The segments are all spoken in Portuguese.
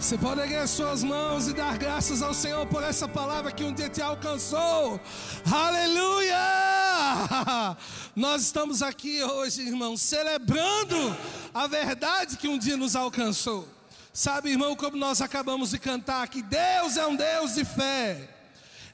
Você pode erguer suas mãos e dar graças ao Senhor por essa palavra que um dia te alcançou. Aleluia! Nós estamos aqui hoje, irmãos, celebrando a verdade que um dia nos alcançou. Sabe, irmão, como nós acabamos de cantar, que Deus é um Deus de fé.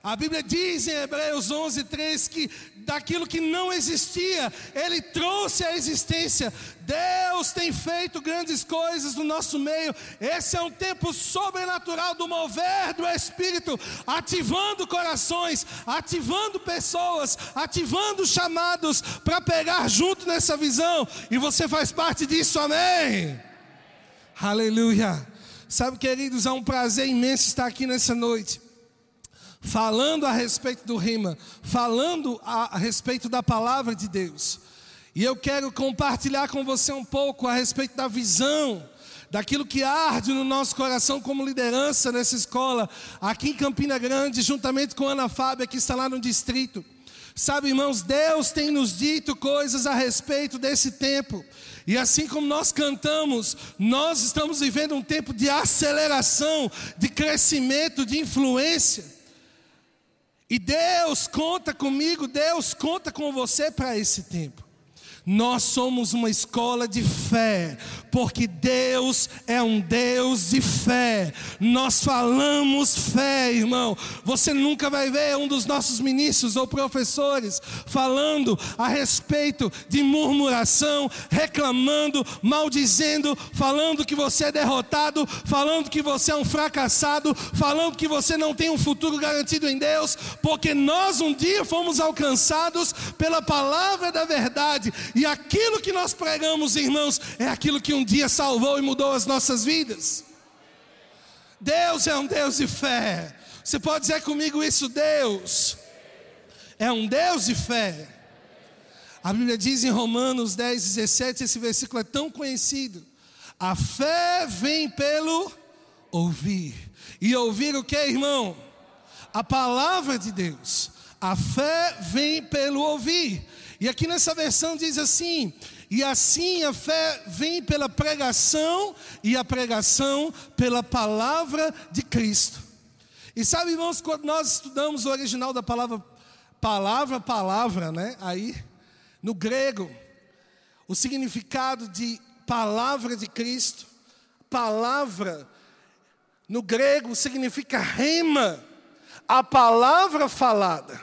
A Bíblia diz em Hebreus 11, 3 que daquilo que não existia, Ele trouxe a existência. Deus tem feito grandes coisas no nosso meio. Esse é um tempo sobrenatural do mover do Espírito, ativando corações, ativando pessoas, ativando chamados para pegar junto nessa visão. E você faz parte disso, amém? Aleluia. Sabe, queridos, é um prazer imenso estar aqui nessa noite falando a respeito do rima, falando a, a respeito da palavra de Deus. E eu quero compartilhar com você um pouco a respeito da visão, daquilo que arde no nosso coração como liderança nessa escola, aqui em Campina Grande, juntamente com Ana Fábia, que está lá no distrito. Sabe, irmãos, Deus tem nos dito coisas a respeito desse tempo. E assim como nós cantamos, nós estamos vivendo um tempo de aceleração, de crescimento, de influência. E Deus conta comigo, Deus conta com você para esse tempo. Nós somos uma escola de fé, porque Deus é um Deus de fé. Nós falamos fé, irmão. Você nunca vai ver um dos nossos ministros ou professores falando a respeito de murmuração, reclamando, maldizendo, falando que você é derrotado, falando que você é um fracassado, falando que você não tem um futuro garantido em Deus, porque nós um dia fomos alcançados pela palavra da verdade e aquilo que nós pregamos, irmãos, é aquilo que um dia salvou e mudou as nossas vidas. Deus é um Deus de fé. Você pode dizer comigo isso, Deus é um Deus de fé. A Bíblia diz em Romanos 10, 17, esse versículo é tão conhecido. A fé vem pelo ouvir. E ouvir o que, irmão? A palavra de Deus. A fé vem pelo ouvir. E aqui nessa versão diz assim: e assim a fé vem pela pregação, e a pregação pela palavra de Cristo. E sabe, irmãos, quando nós estudamos o original da palavra, palavra, palavra, né? Aí, no grego, o significado de palavra de Cristo, palavra, no grego significa rema, a palavra falada.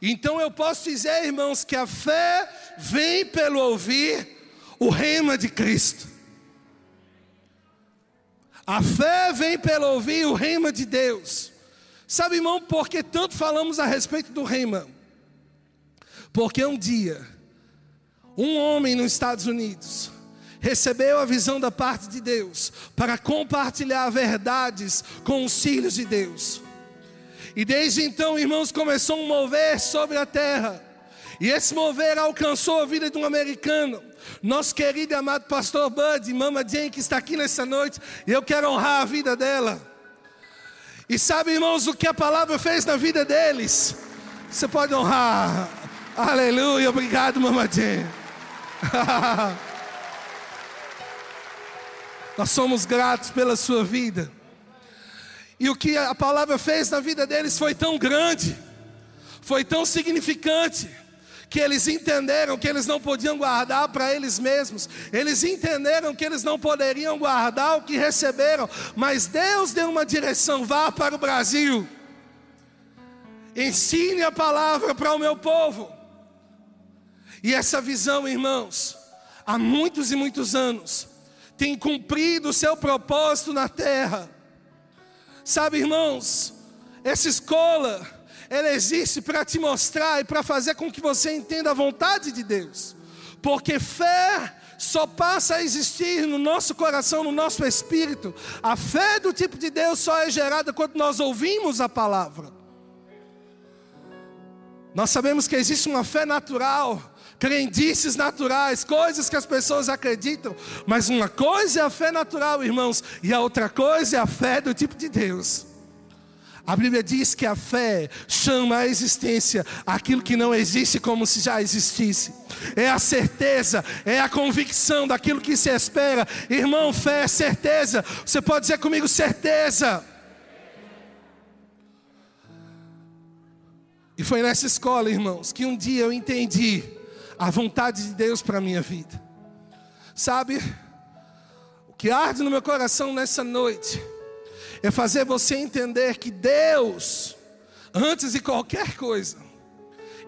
Então eu posso dizer, irmãos, que a fé vem pelo ouvir o rema de Cristo. A fé vem pelo ouvir o rema de Deus. Sabe, irmão, por que tanto falamos a respeito do rema? Porque um dia, um homem nos Estados Unidos recebeu a visão da parte de Deus para compartilhar verdades com os filhos de Deus. E desde então, irmãos, começou um mover sobre a terra. E esse mover alcançou a vida de um americano. Nosso querido e amado pastor Bud, Mama Jane, que está aqui nessa noite. E eu quero honrar a vida dela. E sabe, irmãos, o que a palavra fez na vida deles? Você pode honrar. Aleluia. Obrigado, Mama Jane. Nós somos gratos pela sua vida. E o que a palavra fez na vida deles foi tão grande, foi tão significante, que eles entenderam que eles não podiam guardar para eles mesmos, eles entenderam que eles não poderiam guardar o que receberam, mas Deus deu uma direção: vá para o Brasil, ensine a palavra para o meu povo. E essa visão, irmãos, há muitos e muitos anos, tem cumprido o seu propósito na terra. Sabe, irmãos, essa escola, ela existe para te mostrar e para fazer com que você entenda a vontade de Deus. Porque fé só passa a existir no nosso coração, no nosso espírito. A fé do tipo de Deus só é gerada quando nós ouvimos a palavra. Nós sabemos que existe uma fé natural, crendices naturais, coisas que as pessoas acreditam, mas uma coisa é a fé natural, irmãos, e a outra coisa é a fé do tipo de Deus. A Bíblia diz que a fé chama à existência aquilo que não existe como se já existisse. É a certeza, é a convicção daquilo que se espera. Irmão, fé é certeza. Você pode dizer comigo certeza. E foi nessa escola, irmãos, que um dia eu entendi a vontade de Deus para a minha vida. Sabe, o que arde no meu coração nessa noite é fazer você entender que Deus, antes de qualquer coisa,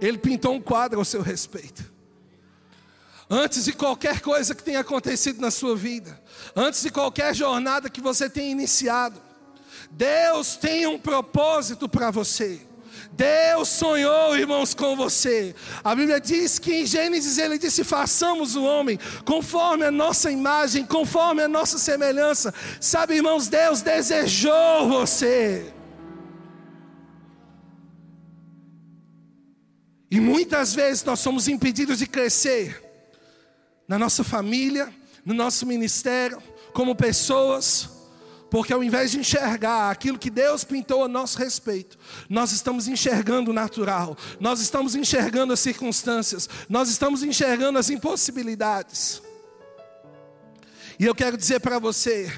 Ele pintou um quadro ao seu respeito. Antes de qualquer coisa que tenha acontecido na sua vida, antes de qualquer jornada que você tenha iniciado, Deus tem um propósito para você. Deus sonhou, irmãos, com você. A Bíblia diz que em Gênesis ele disse: façamos o homem conforme a nossa imagem, conforme a nossa semelhança. Sabe, irmãos, Deus desejou você. E muitas vezes nós somos impedidos de crescer na nossa família, no nosso ministério, como pessoas porque ao invés de enxergar aquilo que Deus pintou a nosso respeito, nós estamos enxergando o natural, nós estamos enxergando as circunstâncias, nós estamos enxergando as impossibilidades. E eu quero dizer para você,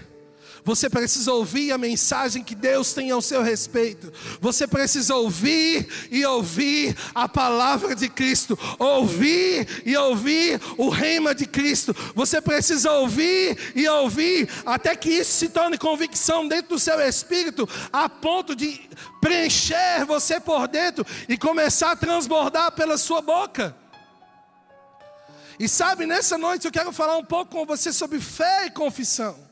você precisa ouvir a mensagem que Deus tem ao seu respeito. Você precisa ouvir e ouvir a palavra de Cristo. Ouvir e ouvir o reino de Cristo. Você precisa ouvir e ouvir até que isso se torne convicção dentro do seu espírito, a ponto de preencher você por dentro e começar a transbordar pela sua boca. E sabe, nessa noite eu quero falar um pouco com você sobre fé e confissão.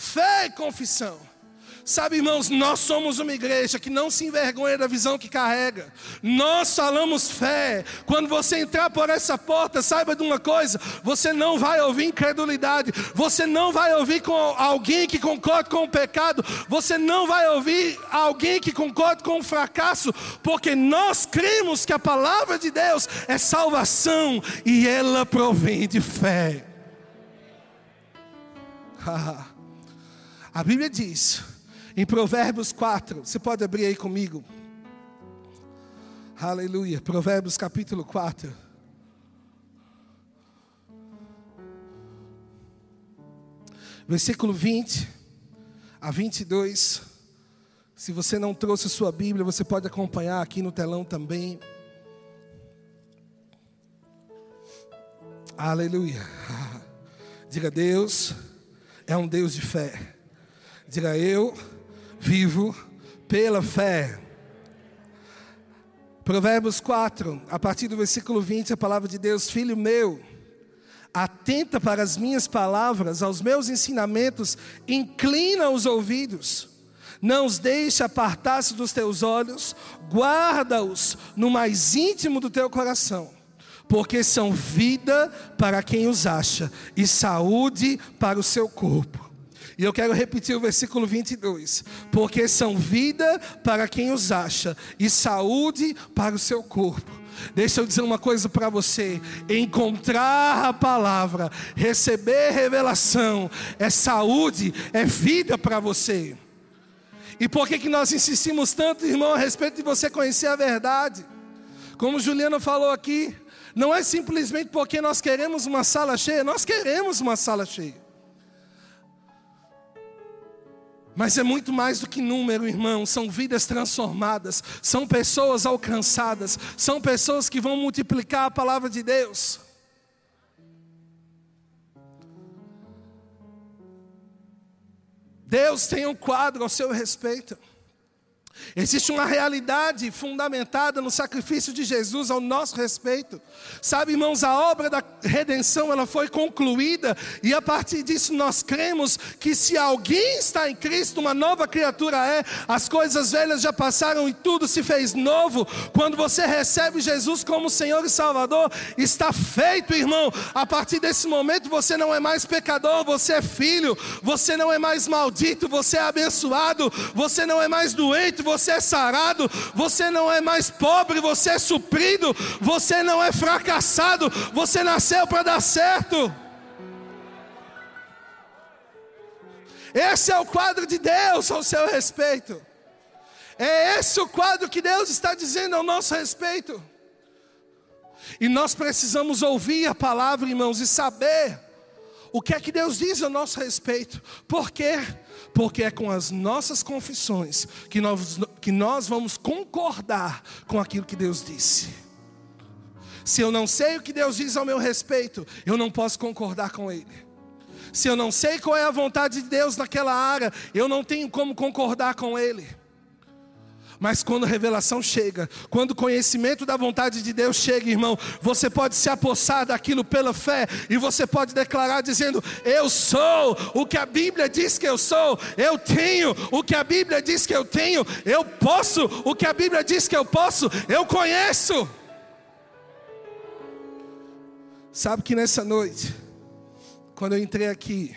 Fé e confissão. Sabe, irmãos, nós somos uma igreja que não se envergonha da visão que carrega. Nós falamos fé. Quando você entrar por essa porta, saiba de uma coisa: você não vai ouvir incredulidade, você não vai ouvir com alguém que concorde com o pecado, você não vai ouvir alguém que concorde com o fracasso, porque nós cremos que a palavra de Deus é salvação e ela provém de fé. A Bíblia diz, em Provérbios 4, você pode abrir aí comigo. Aleluia. Provérbios capítulo 4. Versículo 20 a 22. Se você não trouxe sua Bíblia, você pode acompanhar aqui no telão também. Aleluia. Diga, Deus é um Deus de fé. Diga eu vivo pela fé. Provérbios 4, a partir do versículo 20, a palavra de Deus, filho meu, atenta para as minhas palavras, aos meus ensinamentos, inclina os ouvidos, não os deixe apartar-se dos teus olhos, guarda-os no mais íntimo do teu coração, porque são vida para quem os acha e saúde para o seu corpo. E eu quero repetir o versículo 22. Porque são vida para quem os acha e saúde para o seu corpo. Deixa eu dizer uma coisa para você: encontrar a palavra, receber revelação, é saúde, é vida para você. E por que, que nós insistimos tanto, irmão, a respeito de você conhecer a verdade? Como Juliana falou aqui, não é simplesmente porque nós queremos uma sala cheia, nós queremos uma sala cheia. Mas é muito mais do que número, irmão. São vidas transformadas, são pessoas alcançadas, são pessoas que vão multiplicar a palavra de Deus. Deus tem um quadro ao seu respeito. Existe uma realidade fundamentada no sacrifício de Jesus ao nosso respeito. Sabe, irmãos, a obra da redenção ela foi concluída e a partir disso nós cremos que se alguém está em Cristo, uma nova criatura é. As coisas velhas já passaram e tudo se fez novo. Quando você recebe Jesus como Senhor e Salvador, está feito, irmão. A partir desse momento você não é mais pecador, você é filho. Você não é mais maldito, você é abençoado. Você não é mais doente, você é sarado, você não é mais pobre, você é suprido, você não é fracassado, você nasceu para dar certo. Esse é o quadro de Deus ao seu respeito. É esse o quadro que Deus está dizendo ao nosso respeito. E nós precisamos ouvir a palavra, irmãos, e saber o que é que Deus diz a nosso respeito. Por quê? Porque é com as nossas confissões que nós, que nós vamos concordar com aquilo que Deus disse. Se eu não sei o que Deus diz ao meu respeito, eu não posso concordar com Ele. Se eu não sei qual é a vontade de Deus naquela área, eu não tenho como concordar com Ele. Mas quando a revelação chega, quando o conhecimento da vontade de Deus chega, irmão, você pode se apossar daquilo pela fé e você pode declarar dizendo: Eu sou o que a Bíblia diz que eu sou, eu tenho o que a Bíblia diz que eu tenho, eu posso o que a Bíblia diz que eu posso, eu conheço. Sabe que nessa noite, quando eu entrei aqui,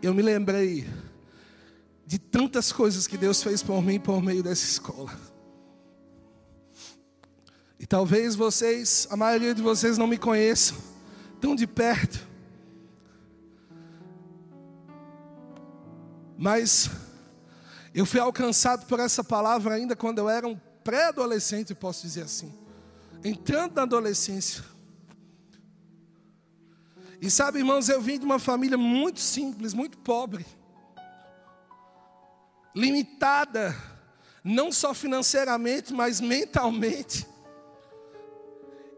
eu me lembrei de tantas coisas que Deus fez por mim por meio dessa escola. E talvez vocês, a maioria de vocês não me conheçam tão de perto. Mas eu fui alcançado por essa palavra ainda quando eu era um pré-adolescente, posso dizer assim. Entrando na adolescência. E sabe, irmãos, eu vim de uma família muito simples, muito pobre limitada, não só financeiramente, mas mentalmente.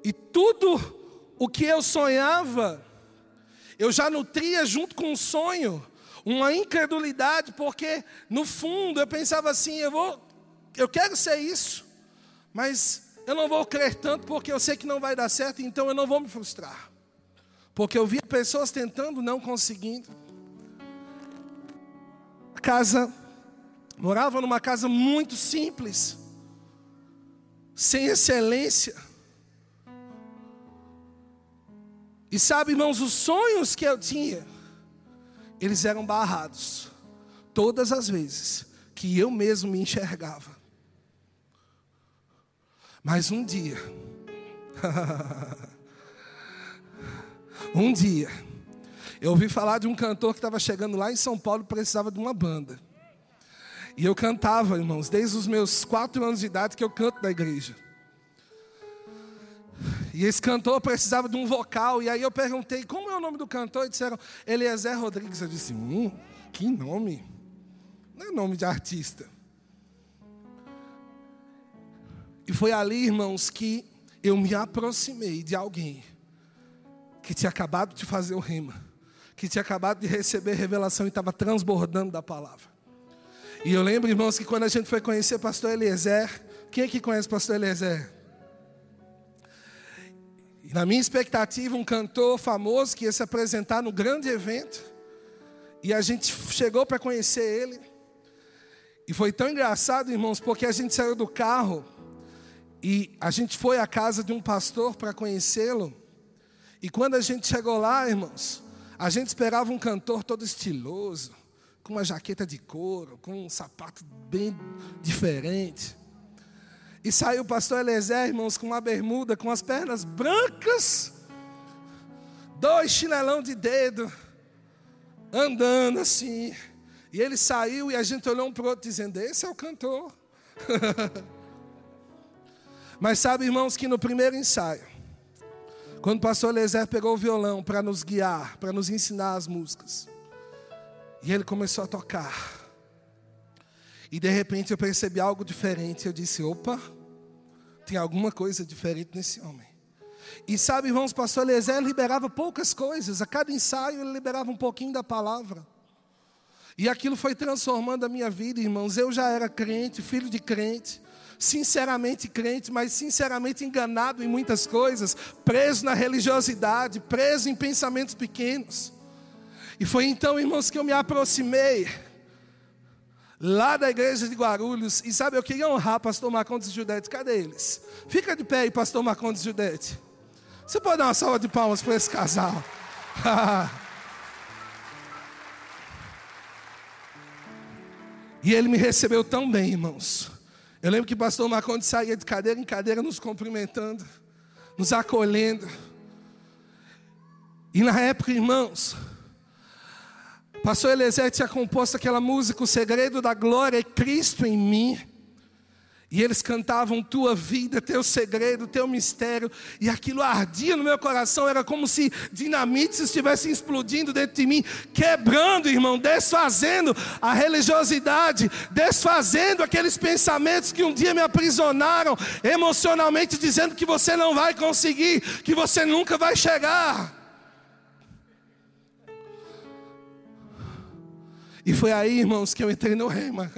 E tudo o que eu sonhava, eu já nutria junto com o sonho, uma incredulidade, porque no fundo eu pensava assim, eu vou, eu quero ser isso, mas eu não vou crer tanto porque eu sei que não vai dar certo, então eu não vou me frustrar. Porque eu via pessoas tentando, não conseguindo. A casa Morava numa casa muito simples, sem excelência. E sabe, irmãos, os sonhos que eu tinha, eles eram barrados, todas as vezes que eu mesmo me enxergava. Mas um dia, um dia, eu ouvi falar de um cantor que estava chegando lá em São Paulo e precisava de uma banda. E eu cantava, irmãos, desde os meus quatro anos de idade que eu canto na igreja. E esse cantor precisava de um vocal. E aí eu perguntei, como é o nome do cantor? E disseram, Eliezer Rodrigues. Eu disse, hum, que nome? Não é nome de artista. E foi ali, irmãos, que eu me aproximei de alguém que tinha acabado de fazer o rema, que tinha acabado de receber revelação e estava transbordando da palavra. E eu lembro, irmãos, que quando a gente foi conhecer o pastor Eliezer, quem é que conhece o pastor Eliezer? E na minha expectativa, um cantor famoso que ia se apresentar no grande evento. E a gente chegou para conhecer ele. E foi tão engraçado, irmãos, porque a gente saiu do carro e a gente foi à casa de um pastor para conhecê-lo. E quando a gente chegou lá, irmãos, a gente esperava um cantor todo estiloso, com uma jaqueta de couro, com um sapato bem diferente. E saiu o pastor Eliezer, irmãos, com uma bermuda, com as pernas brancas, dois chinelão de dedo, andando assim. E ele saiu e a gente olhou um para o outro dizendo: Esse é o cantor. Mas sabe, irmãos, que no primeiro ensaio, quando o pastor Eliezer pegou o violão para nos guiar, para nos ensinar as músicas, e ele começou a tocar. E de repente eu percebi algo diferente. Eu disse: opa, tem alguma coisa diferente nesse homem. E sabe, irmãos, pastor Eliezer liberava poucas coisas. A cada ensaio ele liberava um pouquinho da palavra. E aquilo foi transformando a minha vida, irmãos. Eu já era crente, filho de crente, sinceramente crente, mas sinceramente enganado em muitas coisas, preso na religiosidade, preso em pensamentos pequenos. E foi então, irmãos, que eu me aproximei lá da igreja de Guarulhos. E sabe, eu queria honrar pastor Marcondes Judete. Cadê eles? Fica de pé aí, pastor Marcondes Judete. Você pode dar uma salva de palmas para esse casal? e ele me recebeu tão bem, irmãos. Eu lembro que o pastor Marcondes saía de cadeira em cadeira nos cumprimentando, nos acolhendo. E na época, irmãos, Pastor Eliezer tinha composto aquela música, O Segredo da Glória é Cristo em mim. E eles cantavam tua vida, teu segredo, teu mistério, e aquilo ardia no meu coração, era como se dinamite estivesse explodindo dentro de mim, quebrando, irmão, desfazendo a religiosidade, desfazendo aqueles pensamentos que um dia me aprisionaram emocionalmente, dizendo que você não vai conseguir, que você nunca vai chegar. E foi aí, irmãos, que eu entrei no rema.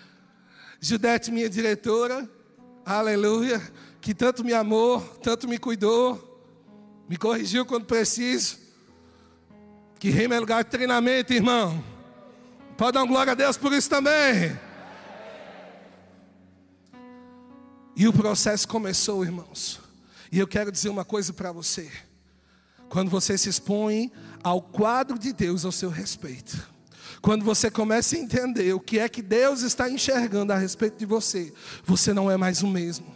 Judete, minha diretora, aleluia, que tanto me amou, tanto me cuidou, me corrigiu quando preciso. Que rema é lugar de treinamento, irmão. Pode dar glória a Deus por isso também. E o processo começou, irmãos. E eu quero dizer uma coisa para você. Quando você se expõe ao quadro de Deus ao seu respeito, quando você começa a entender o que é que Deus está enxergando a respeito de você, você não é mais o mesmo.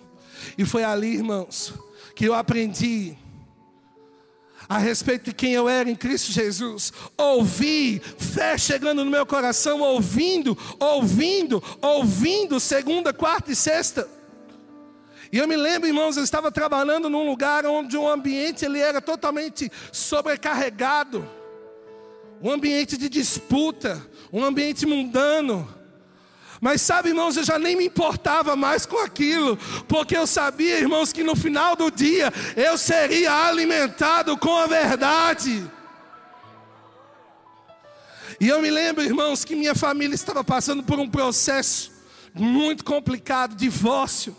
E foi ali, irmãos, que eu aprendi a respeito de quem eu era em Cristo Jesus. Ouvi, fé chegando no meu coração, ouvindo, ouvindo, ouvindo, segunda, quarta e sexta. E eu me lembro, irmãos, eu estava trabalhando num lugar onde o ambiente ele era totalmente sobrecarregado um ambiente de disputa, um ambiente mundano. Mas sabe, irmãos, eu já nem me importava mais com aquilo, porque eu sabia, irmãos, que no final do dia eu seria alimentado com a verdade. E eu me lembro, irmãos, que minha família estava passando por um processo muito complicado, divórcio.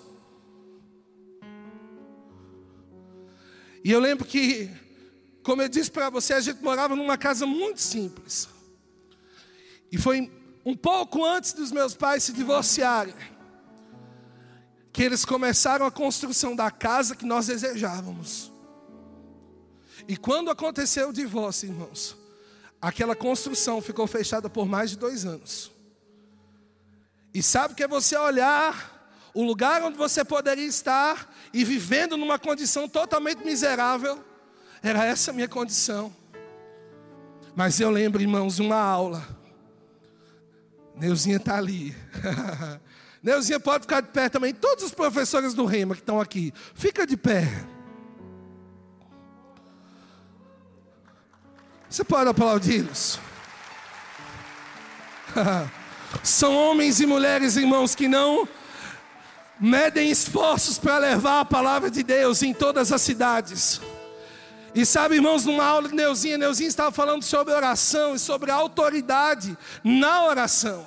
E eu lembro que como eu disse para você, a gente morava numa casa muito simples. E foi um pouco antes dos meus pais se divorciarem que eles começaram a construção da casa que nós desejávamos. E quando aconteceu o divórcio, irmãos, aquela construção ficou fechada por mais de dois anos. E sabe que é você olhar o lugar onde você poderia estar e vivendo numa condição totalmente miserável era essa a minha condição. Mas eu lembro, irmãos, uma aula. Neuzinha está ali. Neuzinha pode ficar de pé também. Todos os professores do Rema que estão aqui, fica de pé. Você pode aplaudi-los? São homens e mulheres, irmãos, que não medem esforços para levar a palavra de Deus em todas as cidades. E sabe, irmãos, numa aula de Neuzinha, Neuzinha estava falando sobre oração e sobre autoridade na oração.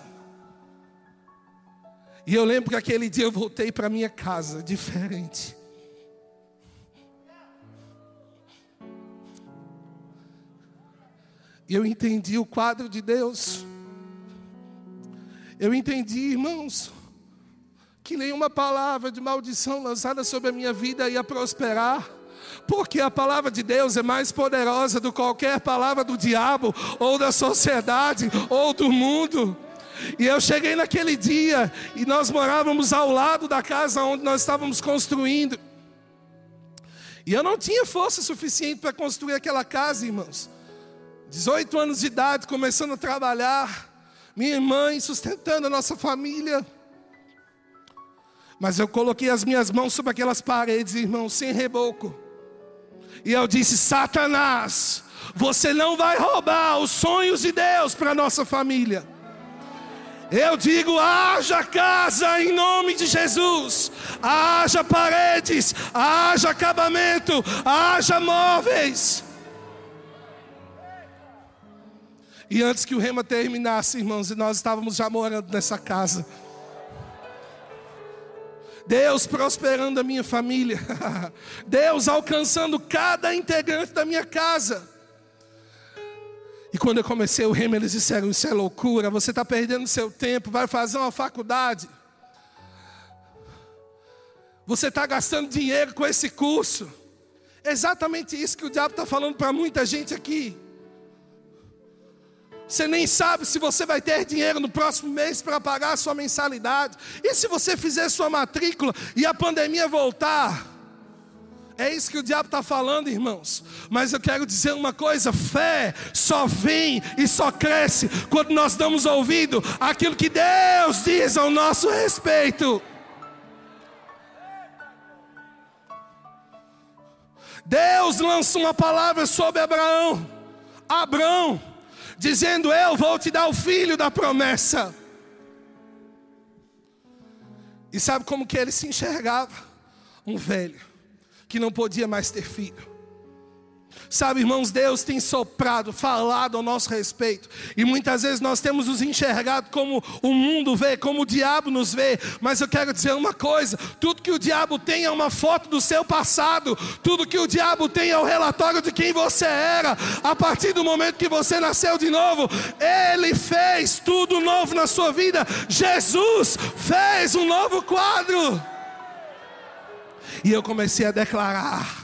E eu lembro que aquele dia eu voltei para minha casa diferente. Eu entendi o quadro de Deus. Eu entendi, irmãos, que nenhuma palavra de maldição lançada sobre a minha vida ia prosperar porque a palavra de Deus é mais poderosa do que qualquer palavra do diabo, ou da sociedade, ou do mundo. E eu cheguei naquele dia, e nós morávamos ao lado da casa onde nós estávamos construindo. E eu não tinha força suficiente para construir aquela casa, irmãos. 18 anos de idade, começando a trabalhar, minha mãe sustentando a nossa família. Mas eu coloquei as minhas mãos sobre aquelas paredes, irmãos, sem reboco. E eu disse: Satanás, você não vai roubar os sonhos de Deus para nossa família. Eu digo: haja casa em nome de Jesus, haja paredes, haja acabamento, haja móveis. E antes que o rema terminasse, irmãos, e nós estávamos já morando nessa casa. Deus prosperando a minha família, Deus alcançando cada integrante da minha casa. E quando eu comecei o remo, eles disseram: Isso é loucura, você está perdendo seu tempo, vai fazer uma faculdade. Você está gastando dinheiro com esse curso. Exatamente isso que o diabo está falando para muita gente aqui. Você nem sabe se você vai ter dinheiro no próximo mês para pagar a sua mensalidade. E se você fizer sua matrícula e a pandemia voltar? É isso que o diabo está falando, irmãos. Mas eu quero dizer uma coisa: fé só vem e só cresce quando nós damos ouvido àquilo que Deus diz ao nosso respeito. Deus lança uma palavra sobre Abraão, Abraão, dizendo: Eu vou te dar o filho da promessa. E sabe como que ele se enxergava? Um velho que não podia mais ter filho. Sabe, irmãos, Deus tem soprado, falado ao nosso respeito. E muitas vezes nós temos nos enxergado como o mundo vê, como o diabo nos vê. Mas eu quero dizer uma coisa: tudo que o diabo tem é uma foto do seu passado. Tudo que o diabo tem é o relatório de quem você era. A partir do momento que você nasceu de novo, ele fez tudo novo na sua vida. Jesus fez um novo quadro. E eu comecei a declarar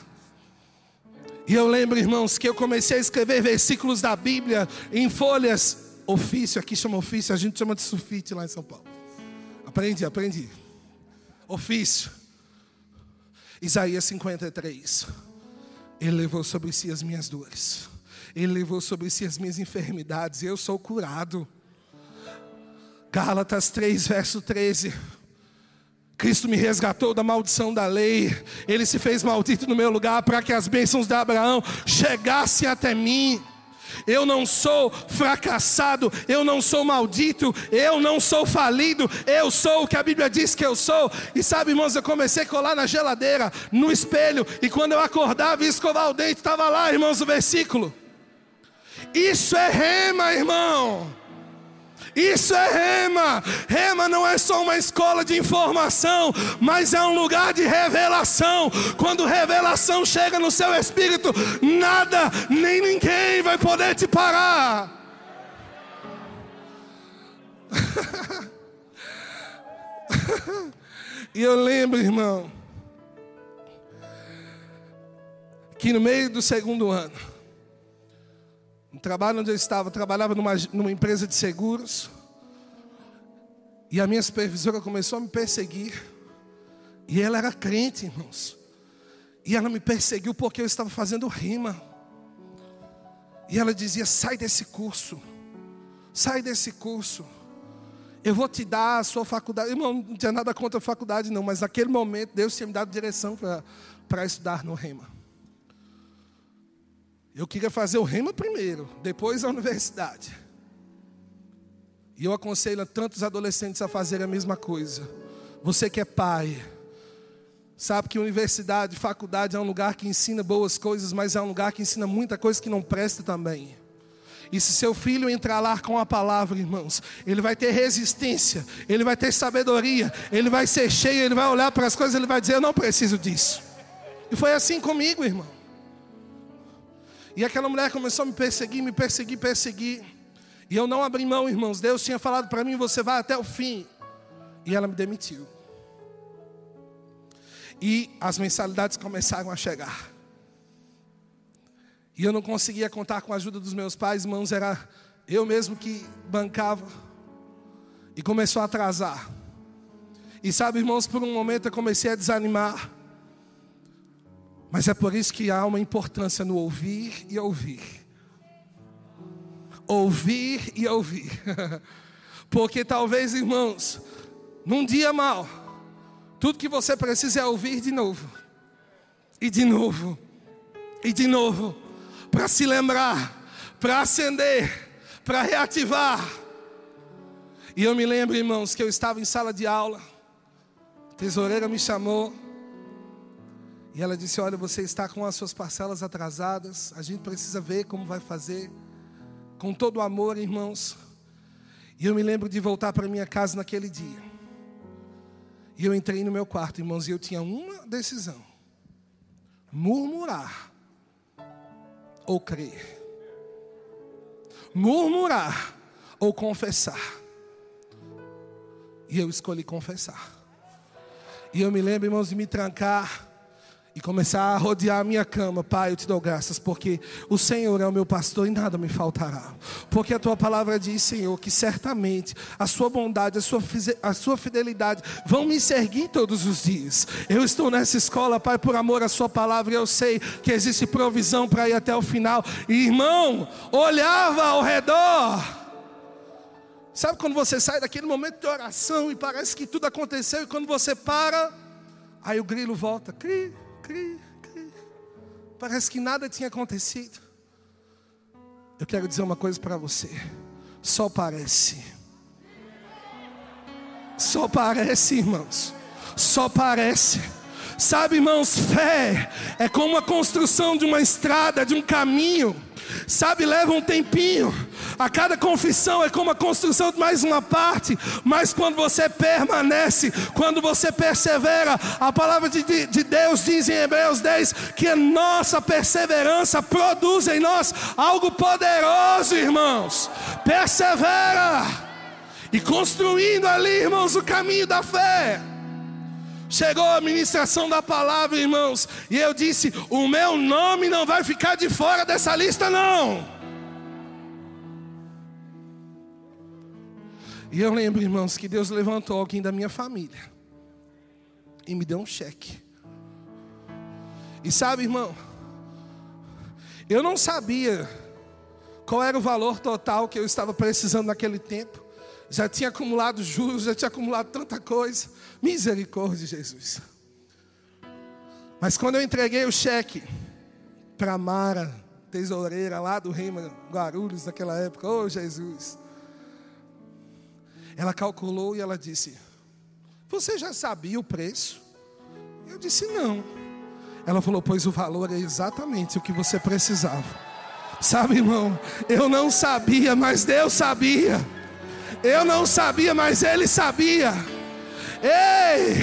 e eu lembro, irmãos, que eu comecei a escrever versículos da Bíblia em folhas ofício, aqui chama ofício, a gente chama de sulfite lá em São Paulo. Aprendi, aprendi. Ofício. Isaías 53. Ele levou sobre si as minhas dores. Ele levou sobre si as minhas enfermidades. Eu sou curado. Gálatas 3, verso 13. Cristo me resgatou da maldição da lei, Ele se fez maldito no meu lugar para que as bênçãos de Abraão chegassem até mim. Eu não sou fracassado, eu não sou maldito, eu não sou falido, eu sou o que a Bíblia diz que eu sou. E sabe, irmãos, eu comecei a colar na geladeira, no espelho, e quando eu acordava e escovar o dente, estava lá, irmãos, o versículo. Isso é rema, irmão. Isso é rema. Rema não é só uma escola de informação, mas é um lugar de revelação. Quando revelação chega no seu espírito, nada nem ninguém vai poder te parar. e eu lembro, irmão, que no meio do segundo ano, no trabalho onde eu estava, eu trabalhava numa, numa empresa de seguros. E a minha supervisora começou a me perseguir. E ela era crente, irmãos. E ela me perseguiu porque eu estava fazendo rima. E ela dizia: sai desse curso. Sai desse curso. Eu vou te dar a sua faculdade. Irmão, não tinha nada contra a faculdade, não. Mas naquele momento, Deus tinha me dado direção para estudar no rema. Eu queria fazer o rema primeiro, depois a universidade. E eu aconselho a tantos adolescentes a fazer a mesma coisa. Você que é pai, sabe que universidade, faculdade é um lugar que ensina boas coisas, mas é um lugar que ensina muita coisa que não presta também. E se seu filho entrar lá com a palavra, irmãos, ele vai ter resistência, ele vai ter sabedoria, ele vai ser cheio, ele vai olhar para as coisas, ele vai dizer: Eu não preciso disso. E foi assim comigo, irmão. E aquela mulher começou a me perseguir, me perseguir, perseguir. E eu não abri mão, irmãos. Deus tinha falado para mim: você vai até o fim. E ela me demitiu. E as mensalidades começaram a chegar. E eu não conseguia contar com a ajuda dos meus pais, irmãos, era eu mesmo que bancava. E começou a atrasar. E sabe, irmãos, por um momento eu comecei a desanimar. Mas é por isso que há uma importância no ouvir e ouvir. Ouvir e ouvir. Porque talvez, irmãos, num dia mal, tudo que você precisa é ouvir de novo. E de novo. E de novo. Para se lembrar, para acender, para reativar. E eu me lembro, irmãos, que eu estava em sala de aula. A tesoureira me chamou. E ela disse: Olha, você está com as suas parcelas atrasadas, a gente precisa ver como vai fazer. Com todo o amor, irmãos. E eu me lembro de voltar para minha casa naquele dia. E eu entrei no meu quarto, irmãos, e eu tinha uma decisão: murmurar ou crer. Murmurar ou confessar. E eu escolhi confessar. E eu me lembro, irmãos, de me trancar e começar a rodear a minha cama, Pai, eu te dou graças, porque o Senhor é o meu pastor e nada me faltará. Porque a tua palavra diz, Senhor, que certamente a sua bondade, a sua, a sua fidelidade vão me seguir todos os dias. Eu estou nessa escola, Pai, por amor à sua palavra, e eu sei que existe provisão para ir até o final. E, irmão, olhava ao redor. Sabe quando você sai daquele momento de oração e parece que tudo aconteceu, e quando você para, aí o grilo volta, cri cri, cri. Parece que nada tinha acontecido. Eu quero dizer uma coisa para você. Só parece. Só parece, irmãos. Só parece. Sabe, irmãos, fé é como a construção de uma estrada, de um caminho. Sabe, leva um tempinho. A cada confissão é como a construção de mais uma parte, mas quando você permanece, quando você persevera, a palavra de, de Deus diz em Hebreus 10 que a nossa perseverança produz em nós algo poderoso, irmãos. Persevera e construindo ali, irmãos, o caminho da fé. Chegou a ministração da palavra, irmãos, e eu disse: O meu nome não vai ficar de fora dessa lista, não. E eu lembro, irmãos, que Deus levantou alguém da minha família e me deu um cheque. E sabe, irmão, eu não sabia qual era o valor total que eu estava precisando naquele tempo. Já tinha acumulado juros, já tinha acumulado tanta coisa. Misericórdia, Jesus. Mas quando eu entreguei o cheque para Mara, tesoureira lá do Reino Guarulhos naquela época, oh Jesus. Ela calculou e ela disse: Você já sabia o preço? Eu disse: Não. Ela falou: Pois o valor é exatamente o que você precisava. Sabe, irmão, eu não sabia, mas Deus sabia. Eu não sabia, mas Ele sabia. Ei,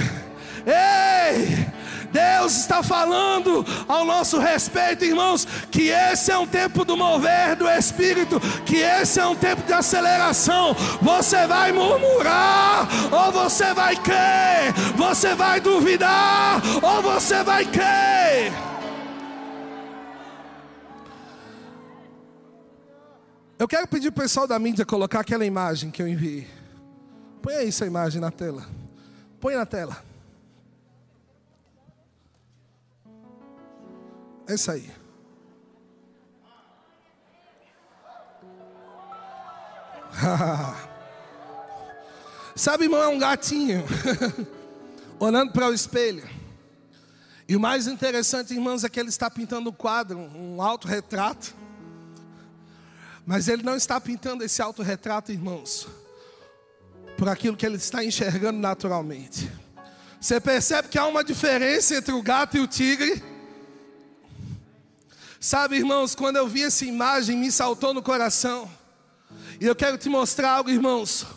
ei. Deus está falando ao nosso respeito, irmãos, que esse é um tempo do mover do Espírito, que esse é um tempo de aceleração. Você vai murmurar, ou você vai crer, você vai duvidar, ou você vai crer. Eu quero pedir para o pessoal da mídia colocar aquela imagem que eu enviei. Põe aí essa imagem na tela. Põe na tela. É isso aí. Sabe, irmão, é um gatinho olhando para o espelho. E o mais interessante, irmãos, é que ele está pintando um quadro, um autorretrato. Mas ele não está pintando esse autorretrato, irmãos, por aquilo que ele está enxergando naturalmente. Você percebe que há uma diferença entre o gato e o tigre? Sabe, irmãos, quando eu vi essa imagem, me saltou no coração. E eu quero te mostrar algo, irmãos.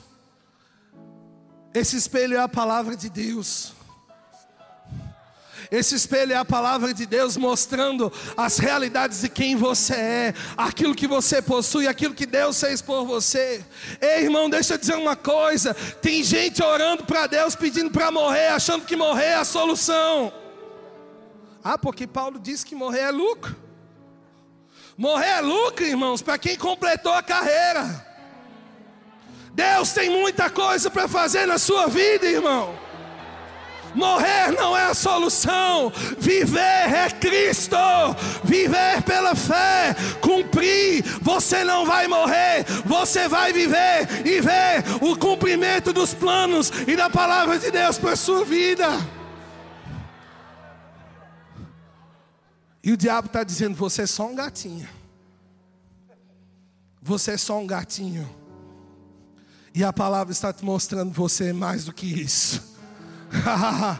Esse espelho é a palavra de Deus. Esse espelho é a palavra de Deus mostrando as realidades de quem você é, aquilo que você possui, aquilo que Deus fez por você. Ei, irmão, deixa eu dizer uma coisa: tem gente orando para Deus pedindo para morrer, achando que morrer é a solução. Ah, porque Paulo disse que morrer é lucro. Morrer é lucro, irmãos, para quem completou a carreira. Deus tem muita coisa para fazer na sua vida, irmão. Morrer não é a solução, viver é Cristo, viver pela fé, cumprir. Você não vai morrer, você vai viver e ver o cumprimento dos planos e da palavra de Deus para a sua vida. E o diabo está dizendo: você é só um gatinho. Você é só um gatinho. E a palavra está te mostrando você é mais do que isso.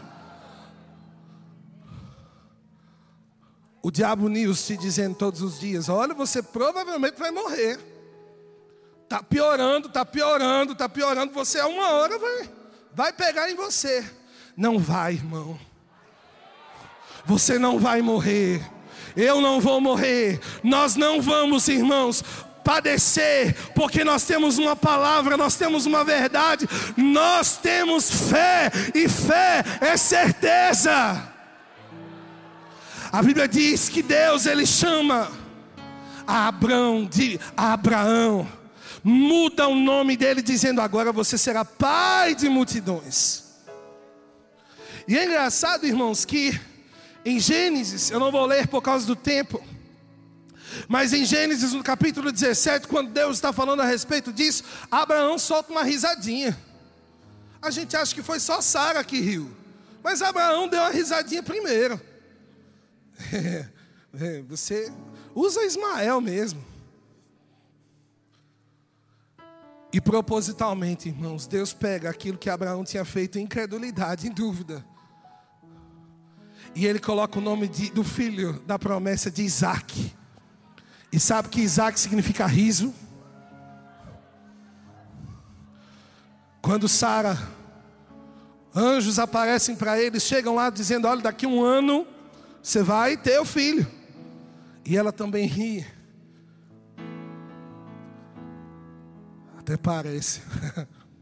o diabo News te dizendo todos os dias: olha, você provavelmente vai morrer. Está piorando, está piorando, está piorando. Você uma hora vai, vai pegar em você. Não vai, irmão. Você não vai morrer eu não vou morrer, nós não vamos, irmãos, padecer, porque nós temos uma palavra, nós temos uma verdade, nós temos fé, e fé é certeza. A Bíblia diz que Deus ele chama Abraão de Abraão, muda o nome dele dizendo agora você será pai de multidões. E é engraçado, irmãos, que em Gênesis, eu não vou ler por causa do tempo, mas em Gênesis, no capítulo 17, quando Deus está falando a respeito disso, Abraão solta uma risadinha. A gente acha que foi só Sara que riu, mas Abraão deu uma risadinha primeiro. É, você usa Ismael mesmo. E propositalmente, irmãos, Deus pega aquilo que Abraão tinha feito em incredulidade, em dúvida. E ele coloca o nome de, do filho da promessa de Isaac. E sabe que Isaac significa riso? Quando Sara, anjos aparecem para eles, chegam lá dizendo: Olha, daqui um ano você vai ter o filho. E ela também ri. Até parece.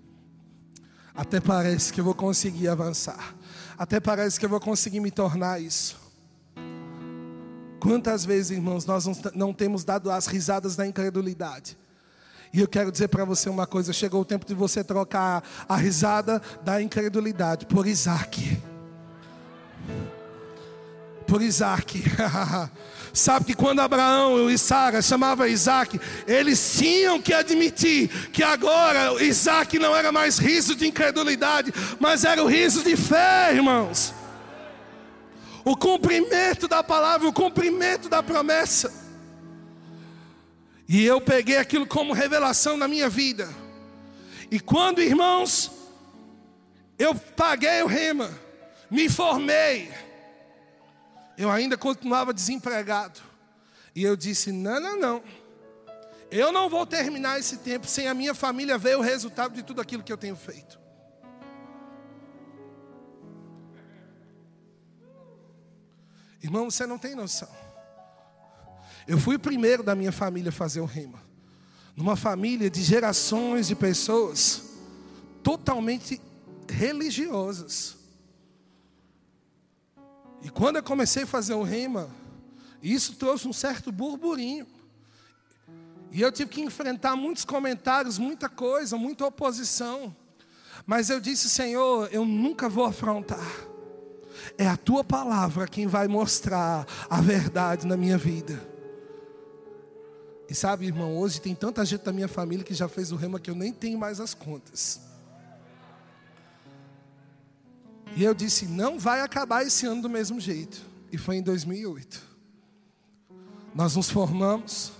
Até parece que eu vou conseguir avançar. Até parece que eu vou conseguir me tornar isso. Quantas vezes, irmãos, nós não temos dado as risadas da incredulidade? E eu quero dizer para você uma coisa: chegou o tempo de você trocar a risada da incredulidade por Isaac. Por Isaac. Sabe que quando Abraão e Sara chamavam Isaac, eles tinham que admitir que agora Isaac não era mais riso de incredulidade, mas era o riso de fé, irmãos o cumprimento da palavra, o cumprimento da promessa. E eu peguei aquilo como revelação na minha vida. E quando, irmãos, eu paguei o rema, me formei, eu ainda continuava desempregado. E eu disse: não, não, não. Eu não vou terminar esse tempo sem a minha família ver o resultado de tudo aquilo que eu tenho feito. Irmão, você não tem noção. Eu fui o primeiro da minha família a fazer o rema. Numa família de gerações de pessoas totalmente religiosas. E quando eu comecei a fazer o rema, isso trouxe um certo burburinho. E eu tive que enfrentar muitos comentários, muita coisa, muita oposição. Mas eu disse, Senhor, eu nunca vou afrontar. É a tua palavra quem vai mostrar a verdade na minha vida. E sabe, irmão, hoje tem tanta gente da minha família que já fez o rema que eu nem tenho mais as contas. E eu disse: não vai acabar esse ano do mesmo jeito. E foi em 2008. Nós nos formamos.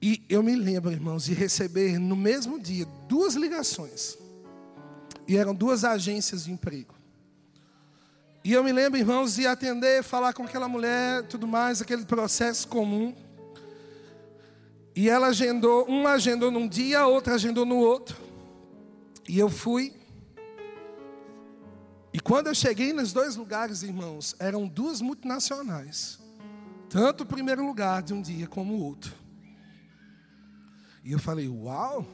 E eu me lembro, irmãos, de receber no mesmo dia duas ligações. E eram duas agências de emprego. E eu me lembro, irmãos, de atender, falar com aquela mulher, tudo mais, aquele processo comum. E ela agendou, uma agendou num dia, a outra agendou no outro. E eu fui. E quando eu cheguei nos dois lugares, irmãos, eram duas multinacionais. Tanto o primeiro lugar de um dia como o outro. E eu falei, uau!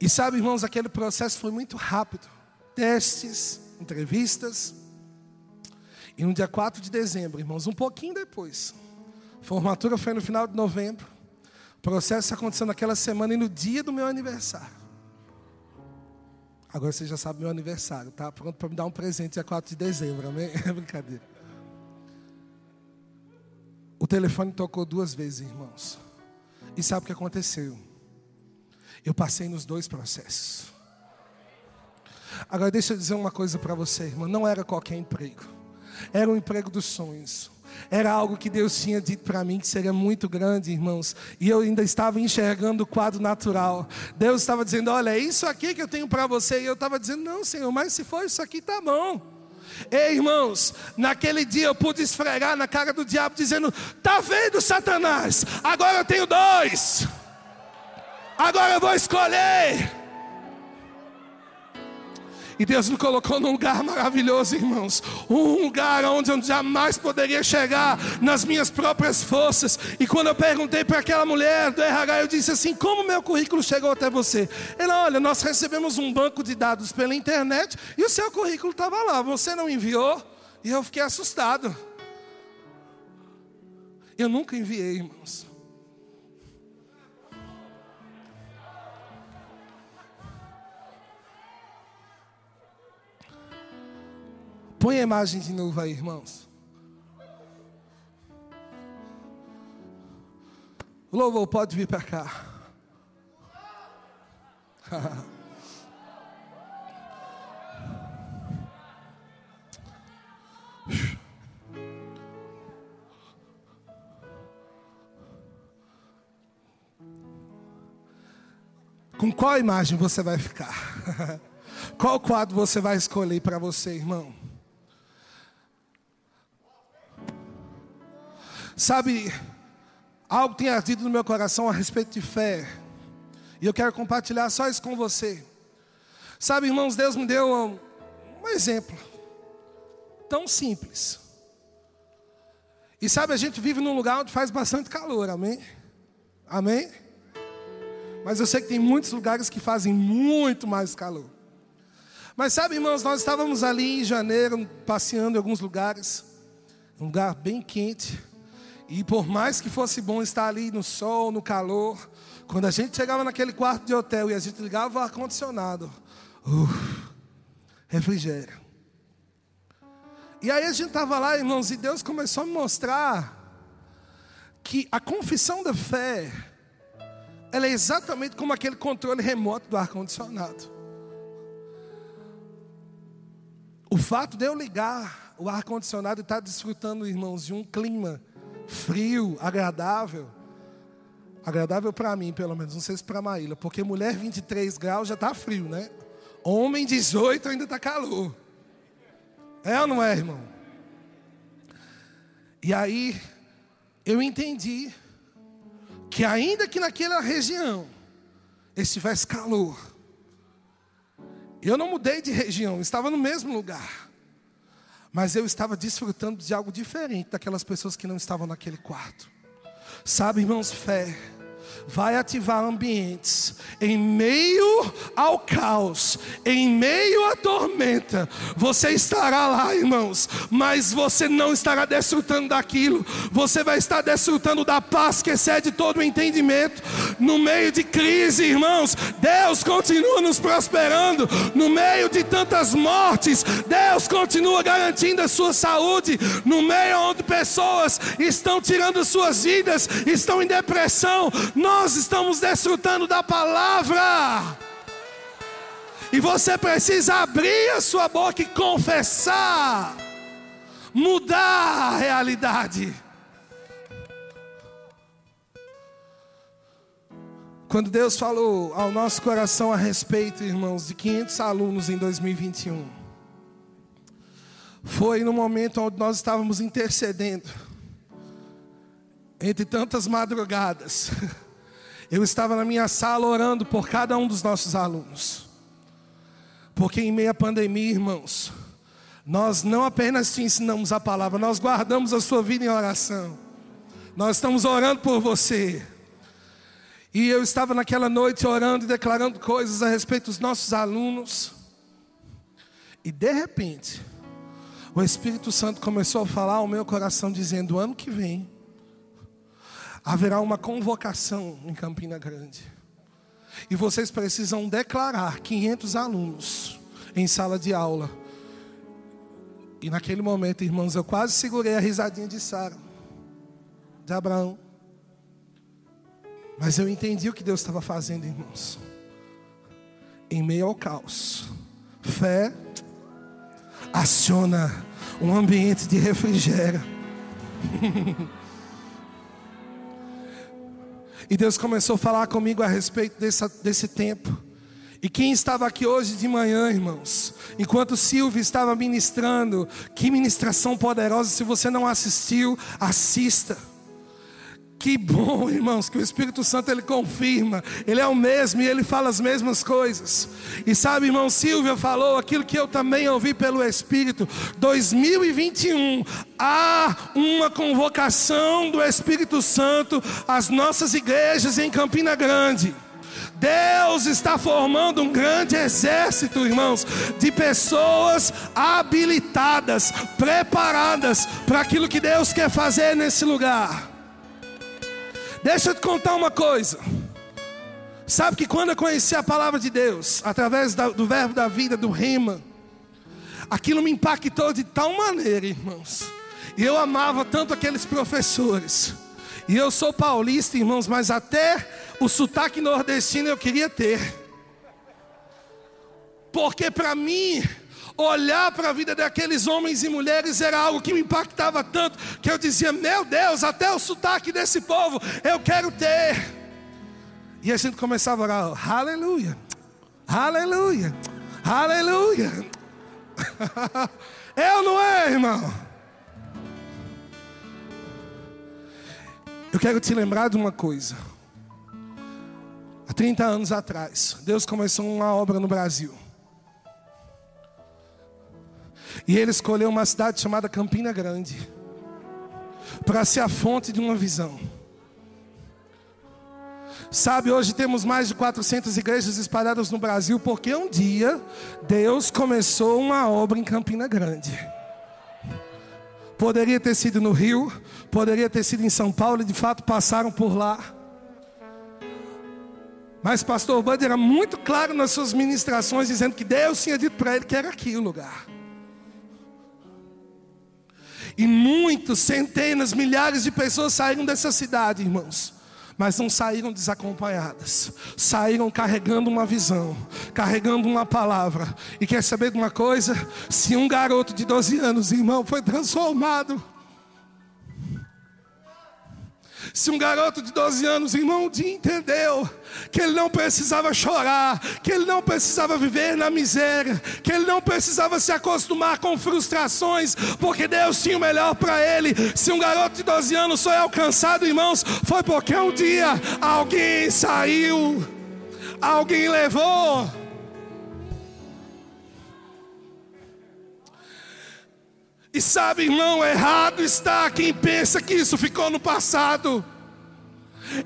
E sabe, irmãos, aquele processo foi muito rápido. Testes, entrevistas. E no dia 4 de dezembro, irmãos, um pouquinho depois. Formatura foi no final de novembro. O processo aconteceu naquela semana e no dia do meu aniversário. Agora você já sabe meu aniversário, tá? Pronto para me dar um presente dia 4 de dezembro, amém? É brincadeira. O telefone tocou duas vezes, irmãos. E sabe o que aconteceu? Eu passei nos dois processos. Agora deixa eu dizer uma coisa para você, irmão. Não era qualquer emprego. Era um emprego dos sonhos. Era algo que Deus tinha dito para mim que seria muito grande, irmãos. E eu ainda estava enxergando o quadro natural. Deus estava dizendo: Olha, é isso aqui que eu tenho para você. E eu estava dizendo: Não, Senhor, mas se for isso aqui, tá bom. Ei, irmãos, naquele dia eu pude esfregar na cara do diabo, dizendo: Tá vendo, Satanás? Agora eu tenho dois. Agora eu vou escolher. E Deus me colocou num lugar maravilhoso, irmãos. Um lugar onde eu jamais poderia chegar nas minhas próprias forças. E quando eu perguntei para aquela mulher do RH, eu disse assim: Como meu currículo chegou até você? Ela, olha, nós recebemos um banco de dados pela internet e o seu currículo estava lá. Você não enviou? E eu fiquei assustado. Eu nunca enviei, irmãos. Põe a imagem de novo aí, irmãos. O louvor pode vir para cá. Com qual imagem você vai ficar? Qual quadro você vai escolher para você, irmão? Sabe, algo tem ardido no meu coração a respeito de fé. E eu quero compartilhar só isso com você. Sabe, irmãos, Deus me deu um, um exemplo. Tão simples. E sabe, a gente vive num lugar onde faz bastante calor, amém? Amém? Mas eu sei que tem muitos lugares que fazem muito mais calor. Mas sabe, irmãos, nós estávamos ali em janeiro, passeando em alguns lugares, um lugar bem quente. E por mais que fosse bom estar ali no sol, no calor, quando a gente chegava naquele quarto de hotel e a gente ligava o ar-condicionado, refrigério. E aí a gente estava lá, irmãos, e Deus começou a me mostrar que a confissão da fé, ela é exatamente como aquele controle remoto do ar-condicionado. O fato de eu ligar o ar-condicionado e estar desfrutando, irmãos, de um clima frio, agradável. Agradável para mim, pelo menos, não sei se para Maíla, porque mulher 23 graus já está frio, né? Homem 18 ainda está calor. É ou não é, irmão? E aí, eu entendi que ainda que naquela região estivesse calor, eu não mudei de região, estava no mesmo lugar. Mas eu estava desfrutando de algo diferente daquelas pessoas que não estavam naquele quarto. Sabe, irmãos, fé vai ativar ambientes em meio ao caos, em meio à tormenta. Você estará lá, irmãos, mas você não estará desfrutando daquilo. Você vai estar desfrutando da paz que excede todo o entendimento. No meio de crise, irmãos, Deus continua nos prosperando. No meio de tantas mortes, Deus continua garantindo a sua saúde. No meio onde pessoas estão tirando suas vidas, estão em depressão, nós estamos desfrutando da palavra. E você precisa abrir a sua boca e confessar, mudar a realidade. Quando Deus falou ao nosso coração a respeito, irmãos, de 500 alunos em 2021, foi no momento onde nós estávamos intercedendo, entre tantas madrugadas. Eu estava na minha sala orando por cada um dos nossos alunos. Porque em meio à pandemia, irmãos, nós não apenas te ensinamos a palavra, nós guardamos a sua vida em oração. Nós estamos orando por você. E eu estava naquela noite orando e declarando coisas a respeito dos nossos alunos. E de repente, o Espírito Santo começou a falar ao meu coração, dizendo: ano que vem, haverá uma convocação em Campina Grande. E vocês precisam declarar 500 alunos em sala de aula. E naquele momento, irmãos, eu quase segurei a risadinha de Sara, de Abraão. Mas eu entendi o que Deus estava fazendo, irmãos. Em meio ao caos, fé aciona um ambiente de refrigério. E Deus começou a falar comigo a respeito desse, desse tempo. E quem estava aqui hoje de manhã, irmãos, enquanto Silvio estava ministrando, que ministração poderosa, se você não assistiu, assista. Que bom, irmãos, que o Espírito Santo ele confirma, ele é o mesmo e ele fala as mesmas coisas. E sabe, irmão, Silvia falou aquilo que eu também ouvi pelo Espírito. 2021 há uma convocação do Espírito Santo às nossas igrejas em Campina Grande. Deus está formando um grande exército, irmãos, de pessoas habilitadas, preparadas para aquilo que Deus quer fazer nesse lugar. Deixa eu te contar uma coisa. Sabe que quando eu conheci a palavra de Deus, através do verbo da vida, do rima, aquilo me impactou de tal maneira, irmãos. E eu amava tanto aqueles professores. E eu sou paulista, irmãos, mas até o sotaque nordestino eu queria ter. Porque para mim, olhar para a vida daqueles homens e mulheres era algo que me impactava tanto que eu dizia: Meu Deus, até o sotaque desse povo eu quero ter. E a gente começava a orar: Aleluia, Aleluia, Aleluia. eu não é, irmão? Eu quero te lembrar de uma coisa. Há 30 anos atrás, Deus começou uma obra no Brasil. E ele escolheu uma cidade chamada Campina Grande para ser a fonte de uma visão. Sabe, hoje temos mais de 400 igrejas espalhadas no Brasil, porque um dia Deus começou uma obra em Campina Grande. Poderia ter sido no Rio, poderia ter sido em São Paulo, e de fato passaram por lá. Mas pastor Bud era muito claro nas suas ministrações, dizendo que Deus tinha dito para ele que era aqui o lugar. E muitos, centenas, milhares de pessoas saíram dessa cidade, irmãos. Mas não saíram desacompanhadas, saíram carregando uma visão, carregando uma palavra. E quer saber de uma coisa? Se um garoto de 12 anos, irmão, foi transformado se um garoto de 12 anos, irmão, de entendeu que ele não precisava chorar, que ele não precisava viver na miséria, que ele não precisava se acostumar com frustrações, porque Deus tinha o melhor para ele. Se um garoto de 12 anos foi alcançado, irmãos, foi porque um dia alguém saiu, alguém levou. E sabe, irmão, errado está quem pensa que isso ficou no passado.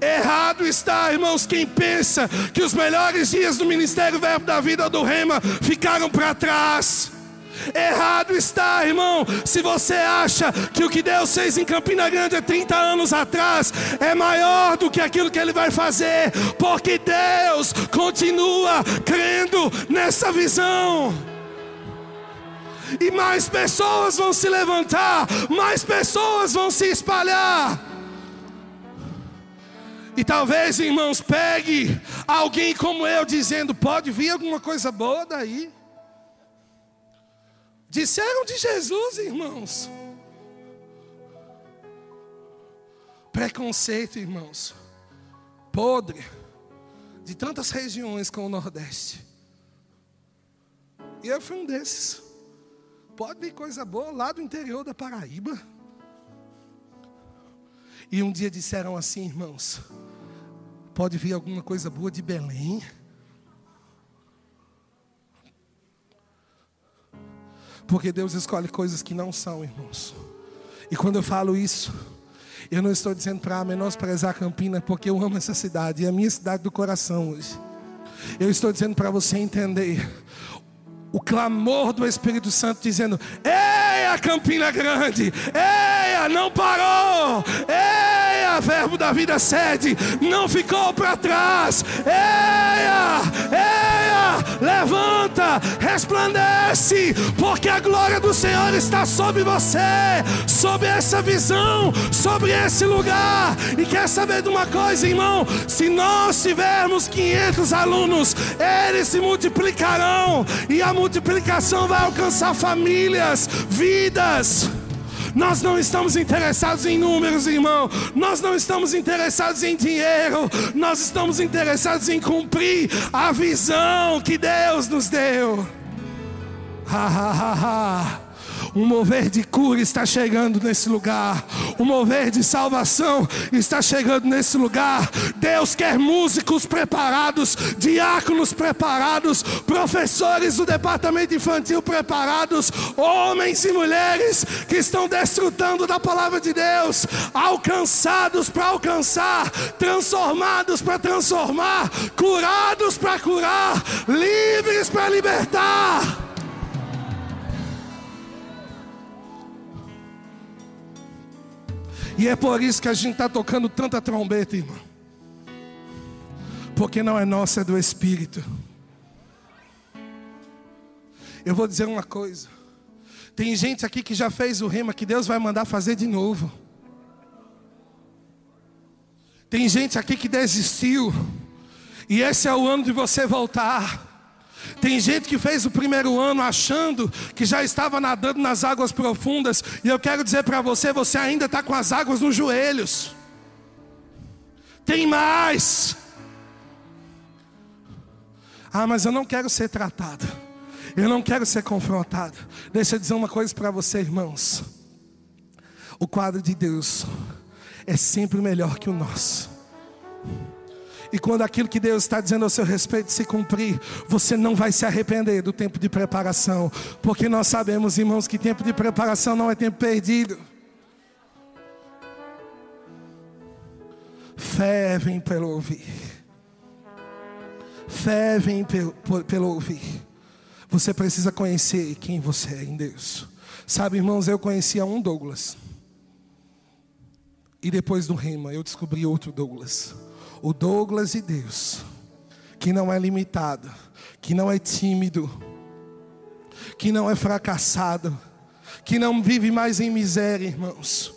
Errado está, irmãos, quem pensa que os melhores dias do ministério Verbo da Vida do Rema ficaram para trás. Errado está, irmão, se você acha que o que Deus fez em Campina Grande há 30 anos atrás é maior do que aquilo que Ele vai fazer, porque Deus continua crendo nessa visão e mais pessoas vão se levantar, mais pessoas vão se espalhar. E talvez, irmãos, pegue alguém como eu dizendo: pode vir alguma coisa boa daí. Disseram de Jesus, irmãos. Preconceito, irmãos. Podre. De tantas regiões com o Nordeste. E eu fui um desses. Pode vir coisa boa lá do interior da Paraíba. E um dia disseram assim, irmãos: pode vir alguma coisa boa de Belém. Porque Deus escolhe coisas que não são, irmãos. E quando eu falo isso, eu não estou dizendo para menosprezar Campina, porque eu amo essa cidade, é a minha cidade do coração hoje. Eu estou dizendo para você entender o clamor do Espírito Santo dizendo: Eia, Campina Grande, eia, não parou, eia, Verbo da Vida sede, não ficou para trás, eia, eia, levanta, resplandece, porque a glória do Senhor está sobre você, sobre essa visão, sobre esse lugar. E quer saber de uma coisa, irmão? Se nós tivermos 500 alunos, eles se multiplicarão e a multiplicação vai alcançar famílias, vidas. Nós não estamos interessados em números, irmão. Nós não estamos interessados em dinheiro. Nós estamos interessados em cumprir a visão que Deus nos deu. Ha, ha, ha, ha. Um mover de cura está chegando nesse lugar. Um mover de salvação está chegando nesse lugar. Deus quer músicos preparados, diáconos preparados, professores do departamento infantil preparados, homens e mulheres que estão desfrutando da palavra de Deus, alcançados para alcançar, transformados para transformar, curados para curar, livres para libertar. E é por isso que a gente está tocando tanta trombeta, irmão. Porque não é nossa, é do Espírito. Eu vou dizer uma coisa. Tem gente aqui que já fez o rema que Deus vai mandar fazer de novo. Tem gente aqui que desistiu. E esse é o ano de você voltar. Tem gente que fez o primeiro ano achando que já estava nadando nas águas profundas, e eu quero dizer para você: você ainda está com as águas nos joelhos. Tem mais. Ah, mas eu não quero ser tratado, eu não quero ser confrontado. Deixa eu dizer uma coisa para você, irmãos: o quadro de Deus é sempre melhor que o nosso. E quando aquilo que Deus está dizendo ao seu respeito se cumprir, você não vai se arrepender do tempo de preparação, porque nós sabemos, irmãos, que tempo de preparação não é tempo perdido. Fé vem pelo ouvir. Fé vem pelo, pelo ouvir. Você precisa conhecer quem você é em Deus. Sabe, irmãos, eu conhecia um Douglas. E depois do rema, eu descobri outro Douglas o Douglas de Deus, que não é limitado, que não é tímido, que não é fracassado, que não vive mais em miséria, irmãos.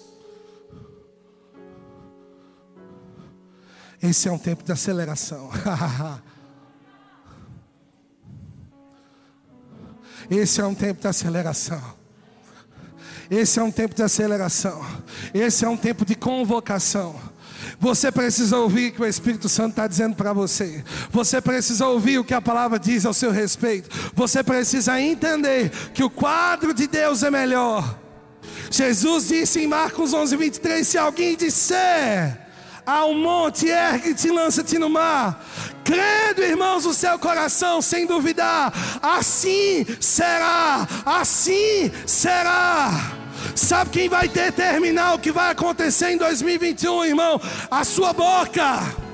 Esse é um tempo de aceleração. Esse é um tempo de aceleração. Esse é um tempo de aceleração. Esse é um tempo de convocação. Você precisa ouvir o que o Espírito Santo está dizendo para você. Você precisa ouvir o que a palavra diz ao seu respeito. Você precisa entender que o quadro de Deus é melhor. Jesus disse em Marcos 11, 23: Se alguém disser ao monte, ergue-te e lança-te no mar, crendo, irmãos, no seu coração, sem duvidar, assim será, assim será. Sabe quem vai determinar o que vai acontecer em 2021, irmão? A sua boca.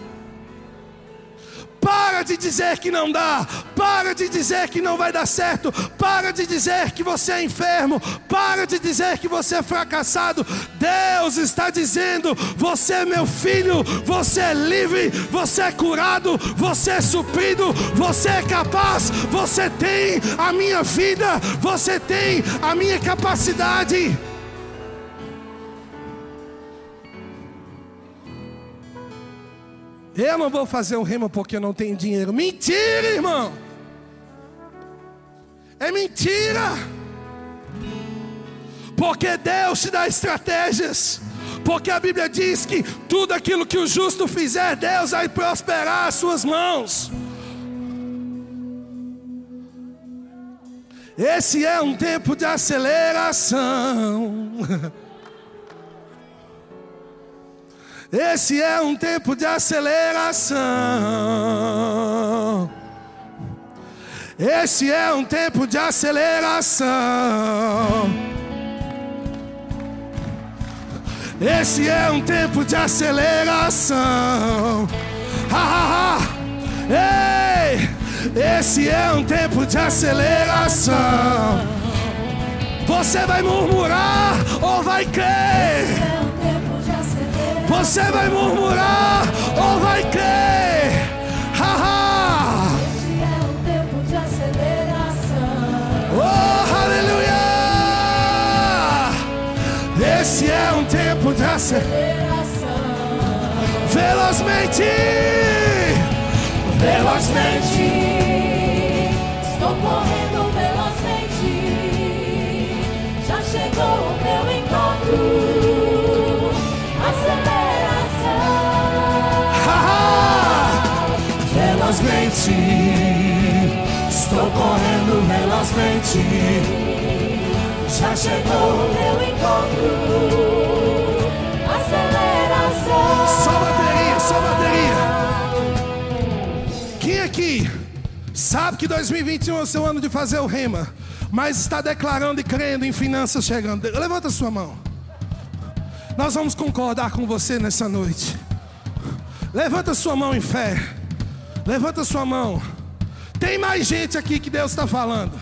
Para de dizer que não dá. Para de dizer que não vai dar certo. Para de dizer que você é enfermo. Para de dizer que você é fracassado. Deus está dizendo: Você é meu filho. Você é livre. Você é curado. Você é suprido. Você é capaz. Você tem a minha vida. Você tem a minha capacidade. Eu não vou fazer o rema porque eu não tenho dinheiro. Mentira, irmão. É mentira. Porque Deus te dá estratégias. Porque a Bíblia diz que tudo aquilo que o justo fizer, Deus vai prosperar as suas mãos. Esse é um tempo de aceleração. Esse é um tempo de aceleração. Esse é um tempo de aceleração. Esse é um tempo de aceleração. Ha, ha, ha. Ei! Esse é um tempo de aceleração. Você vai murmurar ou vai crer? Você vai murmurar ou vai crer? Haha! Este é tempo de aceleração. Oh, aleluia! Esse é um tempo de aceleração. Velozmente! Velozmente! Estou correndo velozmente. Já chegou meu encontro. Aceleração. Só bateria, só bateria. Quem aqui sabe que 2021 é o seu ano de fazer o rema, mas está declarando e crendo em finanças chegando? Levanta sua mão. Nós vamos concordar com você nessa noite. Levanta sua mão em fé. Levanta sua mão. Tem mais gente aqui que Deus está falando.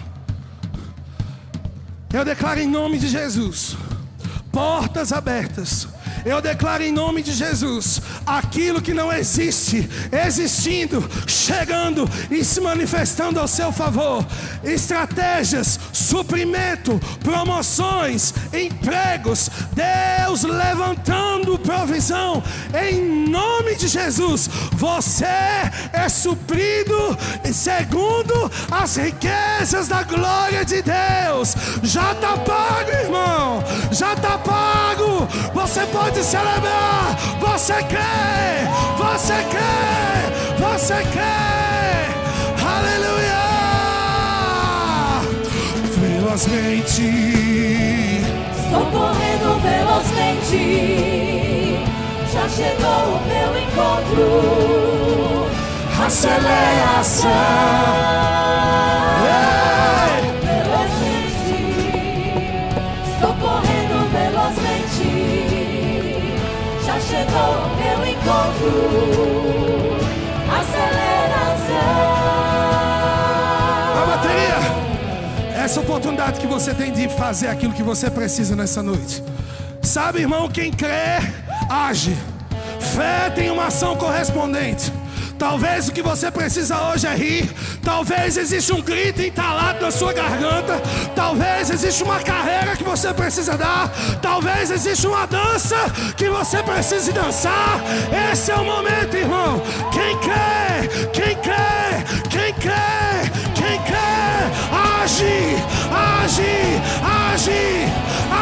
Eu declaro em nome de Jesus portas abertas. Eu declaro em nome de Jesus aquilo que não existe, existindo, chegando e se manifestando ao seu favor. Estratégias, suprimento, promoções, empregos, Deus levantando provisão em nome de Jesus. Você é suprido segundo as riquezas da glória de Deus. Já está pago, irmão. Já está pago. Você pode celebrar. Você crê. Você crê. Você crê. Aleluia. Velozmente. Estou correndo velozmente. Já chegou o meu encontro. Aceleração. Velozmente. Meu encontro. A Aceleração. bateria. Essa oportunidade que você tem de fazer aquilo que você precisa nessa noite. Sabe, irmão, quem crê, age. Fé tem uma ação correspondente. Talvez o que você precisa hoje é rir. Talvez exista um grito entalado na sua garganta. Talvez exista uma carreira que você precisa dar. Talvez exista uma dança que você precise dançar. Esse é o momento, irmão. Quem crê, quem crê, quem crê, quem crê, age, age, age.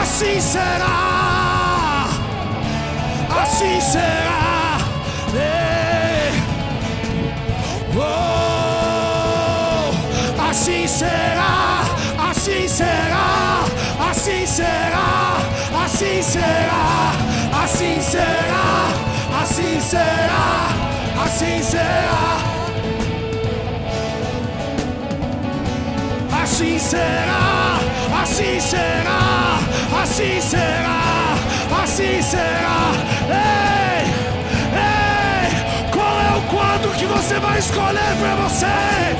Assim será. Assim será. Oh, assim será, assim será, assim será, assim será, assim será, assim será, assim será. Assim será, assim será, assim será, assim será. Ei, que você vai escolher para você?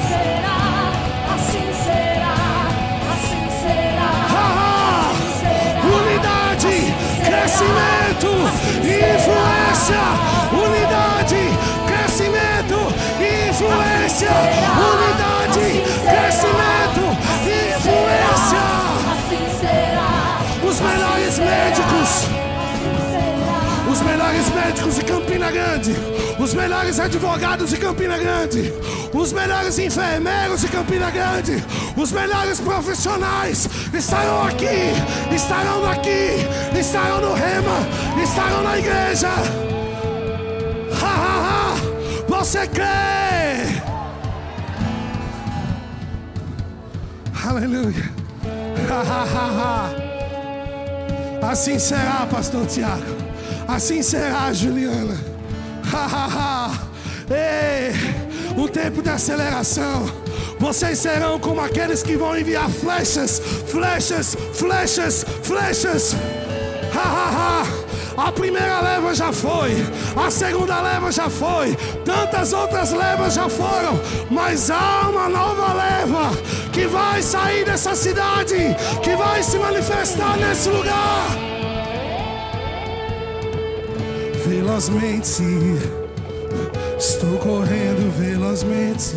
Será, assim será, assim será. Assim será, unidade, assim crescimento, assim influência, unidade, crescimento, influência, unidade, assim será, crescimento, influência. será, assim será, Os melhores médicos. Os melhores médicos de Campina Grande, os melhores advogados de Campina Grande, os melhores enfermeiros de Campina Grande, os melhores profissionais estarão aqui, estarão aqui, estarão no Rema, estarão na igreja. Ha, ha, ha. Você crê? Aleluia. Ha, ha, ha, ha. Assim será, pastor Tiago. Assim será, Juliana. Ei, o tempo de aceleração. Vocês serão como aqueles que vão enviar flechas, flechas, flechas, flechas. Ha, ha, ha. A primeira leva já foi, a segunda leva já foi, tantas outras levas já foram, mas há uma nova leva que vai sair dessa cidade, que vai se manifestar nesse lugar. Velozmente, estou correndo velozmente,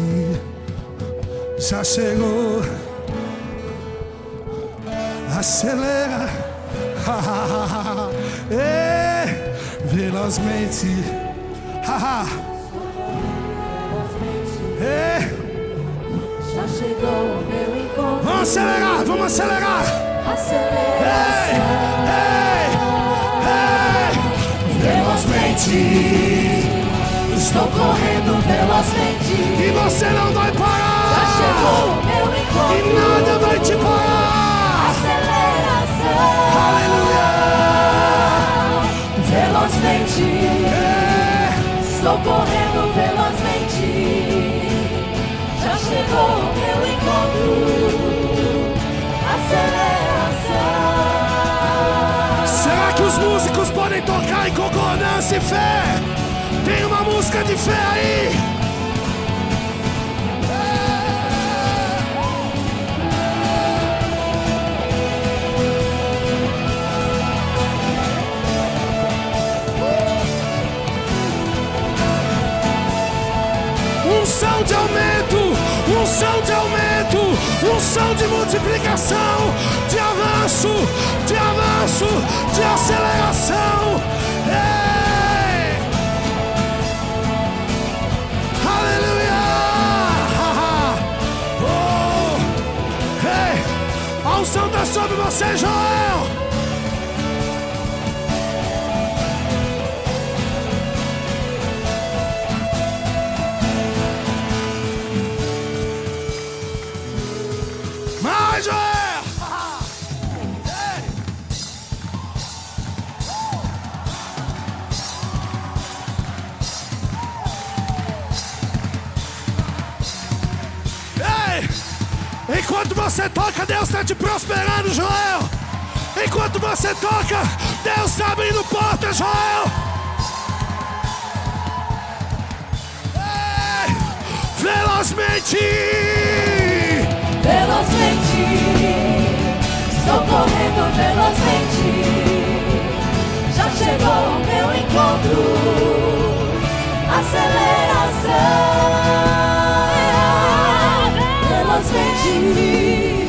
já chegou, acelera. Ei, velozmente. Ei, Já chegou o meu encontro. vamos acelerar, vamos acelerar. Ei, Aceleração. ei, ei velozmente. Estou correndo velozmente. E você não vai parar. Já chegou meu encontro. E nada vai te parar. Aceleração. Aleluia. Velozmente. É. Estou correndo velozmente. Já chegou meu encontro. Aceleração. Fé? Tem uma música de fé aí. Unção de aumento, unção de aumento, unção de multiplicação, de avanço, de avanço, de aceleração. Sobre você, Joel. Toca, Deus está te prosperando, Joel. Enquanto você toca, Deus está abrindo portas, Joel. Ei! Velozmente! velozmente, socorrendo velozmente. Já chegou o meu encontro, aceleração. Velozmente,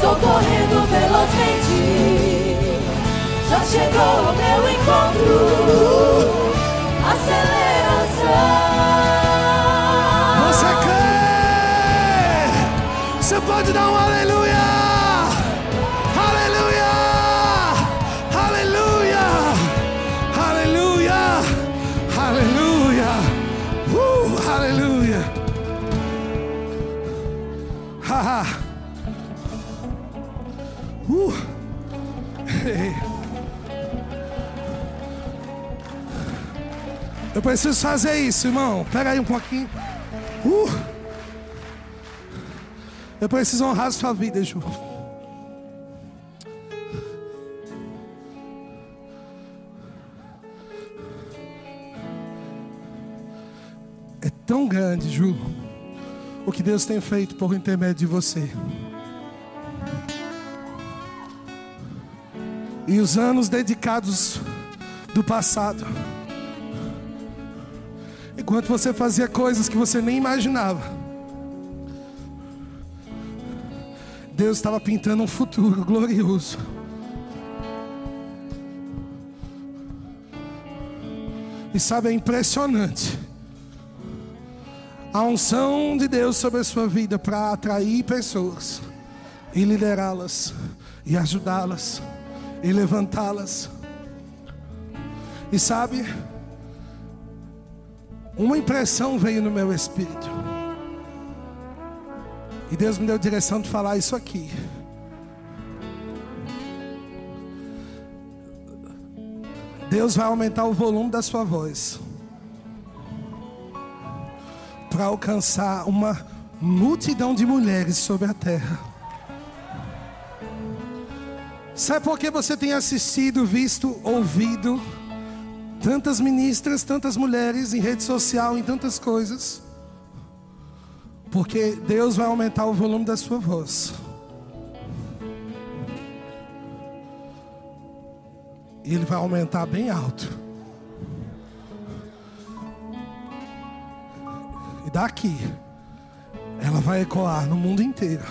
socorrendo velozmente. Já chegou o meu encontro, aceleração. Você crê? Você pode dar um! Aleluia! Preciso fazer isso, irmão. Pega aí um pouquinho. Uh! Eu preciso honrar a sua vida, Ju. É tão grande, Ju, o que Deus tem feito por intermédio de você. E os anos dedicados do passado. Enquanto você fazia coisas que você nem imaginava. Deus estava pintando um futuro glorioso. E sabe, é impressionante. A unção de Deus sobre a sua vida para atrair pessoas e liderá-las e ajudá-las e levantá-las. E sabe, uma impressão veio no meu espírito. E Deus me deu direção de falar isso aqui. Deus vai aumentar o volume da sua voz para alcançar uma multidão de mulheres sobre a terra. Sabe por que você tem assistido, visto, ouvido tantas ministras, tantas mulheres em rede social, em tantas coisas? Porque Deus vai aumentar o volume da sua voz. E Ele vai aumentar bem alto. E daqui, ela vai ecoar no mundo inteiro.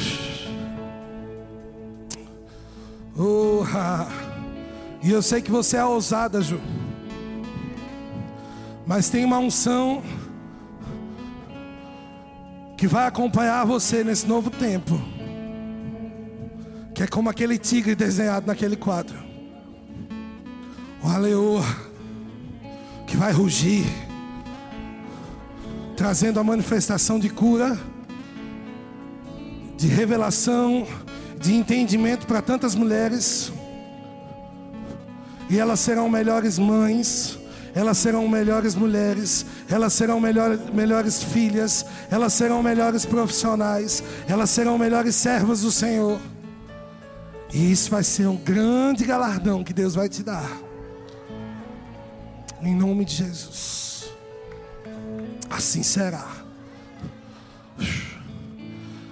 e eu sei que você é ousada, Ju. Mas tem uma unção que vai acompanhar você nesse novo tempo. Que é como aquele tigre desenhado naquele quadro. O leoa que vai rugir, trazendo a manifestação de cura, de revelação, de entendimento para tantas mulheres. E elas serão melhores mães, elas serão melhores mulheres, elas serão melhor, melhores filhas, elas serão melhores profissionais, elas serão melhores servas do Senhor. E isso vai ser um grande galardão que Deus vai te dar. Em nome de Jesus. Assim será.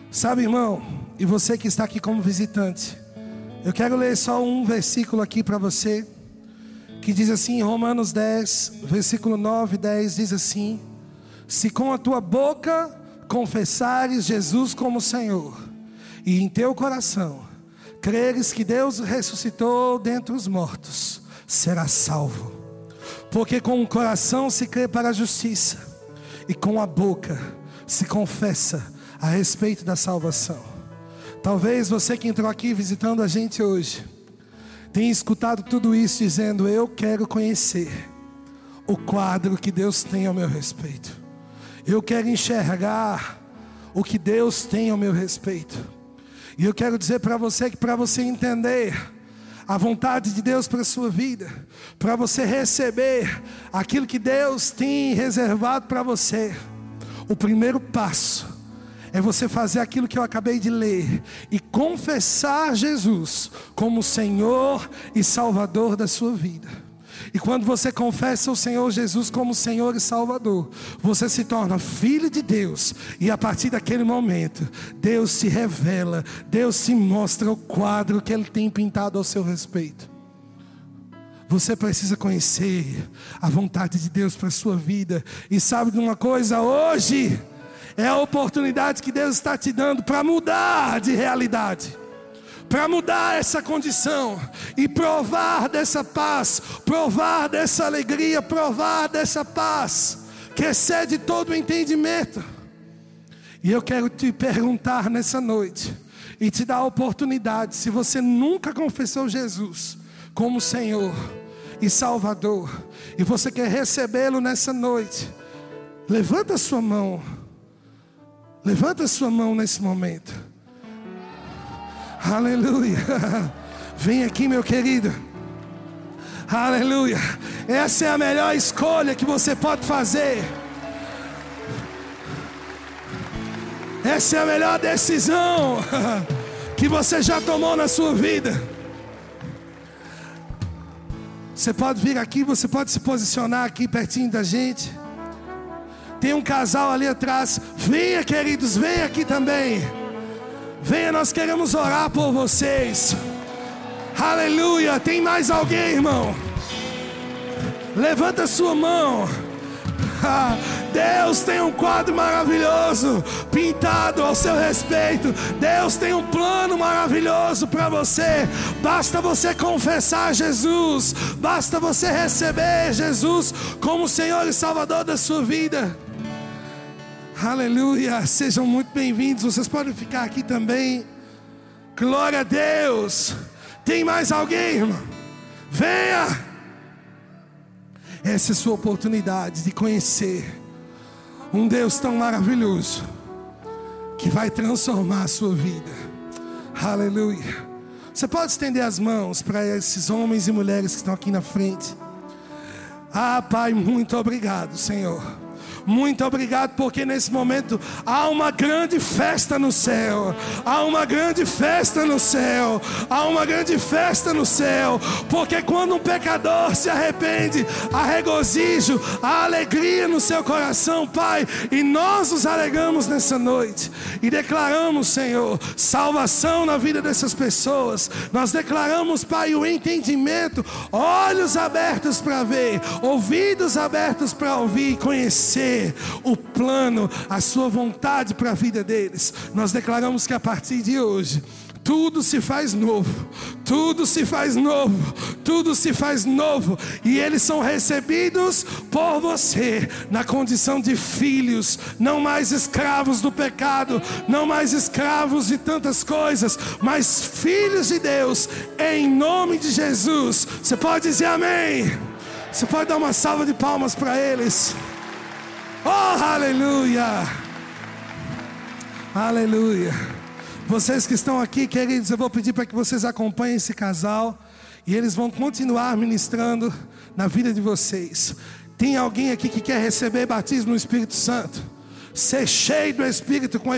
Sabe, irmão, e você que está aqui como visitante, eu quero ler só um versículo aqui para você, que diz assim, em Romanos 10, versículo 9 e 10, diz assim: Se com a tua boca confessares Jesus como Senhor, e em teu coração creres que Deus ressuscitou dentre os mortos, serás salvo. Porque com o coração se crê para a justiça, e com a boca se confessa a respeito da salvação. Talvez você que entrou aqui visitando a gente hoje, tenha escutado tudo isso dizendo: Eu quero conhecer o quadro que Deus tem ao meu respeito. Eu quero enxergar o que Deus tem ao meu respeito. E eu quero dizer para você que para você entender a vontade de Deus para a sua vida, para você receber aquilo que Deus tem reservado para você, o primeiro passo é você fazer aquilo que eu acabei de ler e confessar Jesus como Senhor e Salvador da sua vida. E quando você confessa o Senhor Jesus como Senhor e Salvador, você se torna filho de Deus, e a partir daquele momento, Deus se revela, Deus se mostra o quadro que Ele tem pintado ao seu respeito. Você precisa conhecer a vontade de Deus para a sua vida, e sabe de uma coisa? Hoje, é a oportunidade que Deus está te dando para mudar de realidade para mudar essa condição e provar dessa paz, provar dessa alegria, provar dessa paz que excede todo o entendimento. E eu quero te perguntar nessa noite e te dar a oportunidade, se você nunca confessou Jesus como Senhor e Salvador, e você quer recebê-lo nessa noite, levanta sua mão. Levanta sua mão nesse momento. Aleluia. Vem aqui, meu querido. Aleluia. Essa é a melhor escolha que você pode fazer. Essa é a melhor decisão que você já tomou na sua vida. Você pode vir aqui, você pode se posicionar aqui pertinho da gente. Tem um casal ali atrás. Venha, queridos, venha aqui também. Venha, nós queremos orar por vocês. Aleluia. Tem mais alguém, irmão? Levanta sua mão. Deus tem um quadro maravilhoso pintado ao seu respeito. Deus tem um plano maravilhoso para você. Basta você confessar Jesus, basta você receber Jesus como Senhor e Salvador da sua vida. Aleluia, sejam muito bem-vindos. Vocês podem ficar aqui também. Glória a Deus. Tem mais alguém, irmão? Venha. Essa é a sua oportunidade de conhecer um Deus tão maravilhoso que vai transformar a sua vida. Aleluia. Você pode estender as mãos para esses homens e mulheres que estão aqui na frente. Ah, Pai, muito obrigado, Senhor muito obrigado, porque nesse momento há uma grande festa no céu. Há uma grande festa no céu. Há uma grande festa no céu. Porque quando um pecador se arrepende, há regozijo, há alegria no seu coração, Pai. E nós nos alegamos nessa noite e declaramos, Senhor, salvação na vida dessas pessoas. Nós declaramos, Pai, o entendimento, olhos abertos para ver, ouvidos abertos para ouvir e conhecer o plano, a sua vontade para a vida deles. Nós declaramos que a partir de hoje, tudo se faz novo, tudo se faz novo, tudo se faz novo, e eles são recebidos por você na condição de filhos, não mais escravos do pecado, não mais escravos de tantas coisas, mas filhos de Deus, em nome de Jesus. Você pode dizer amém? Você pode dar uma salva de palmas para eles. Oh, aleluia! Aleluia! Vocês que estão aqui, queridos, eu vou pedir para que vocês acompanhem esse casal E eles vão continuar ministrando na vida de vocês. Tem alguém aqui que quer receber batismo no Espírito Santo? Ser cheio do Espírito com a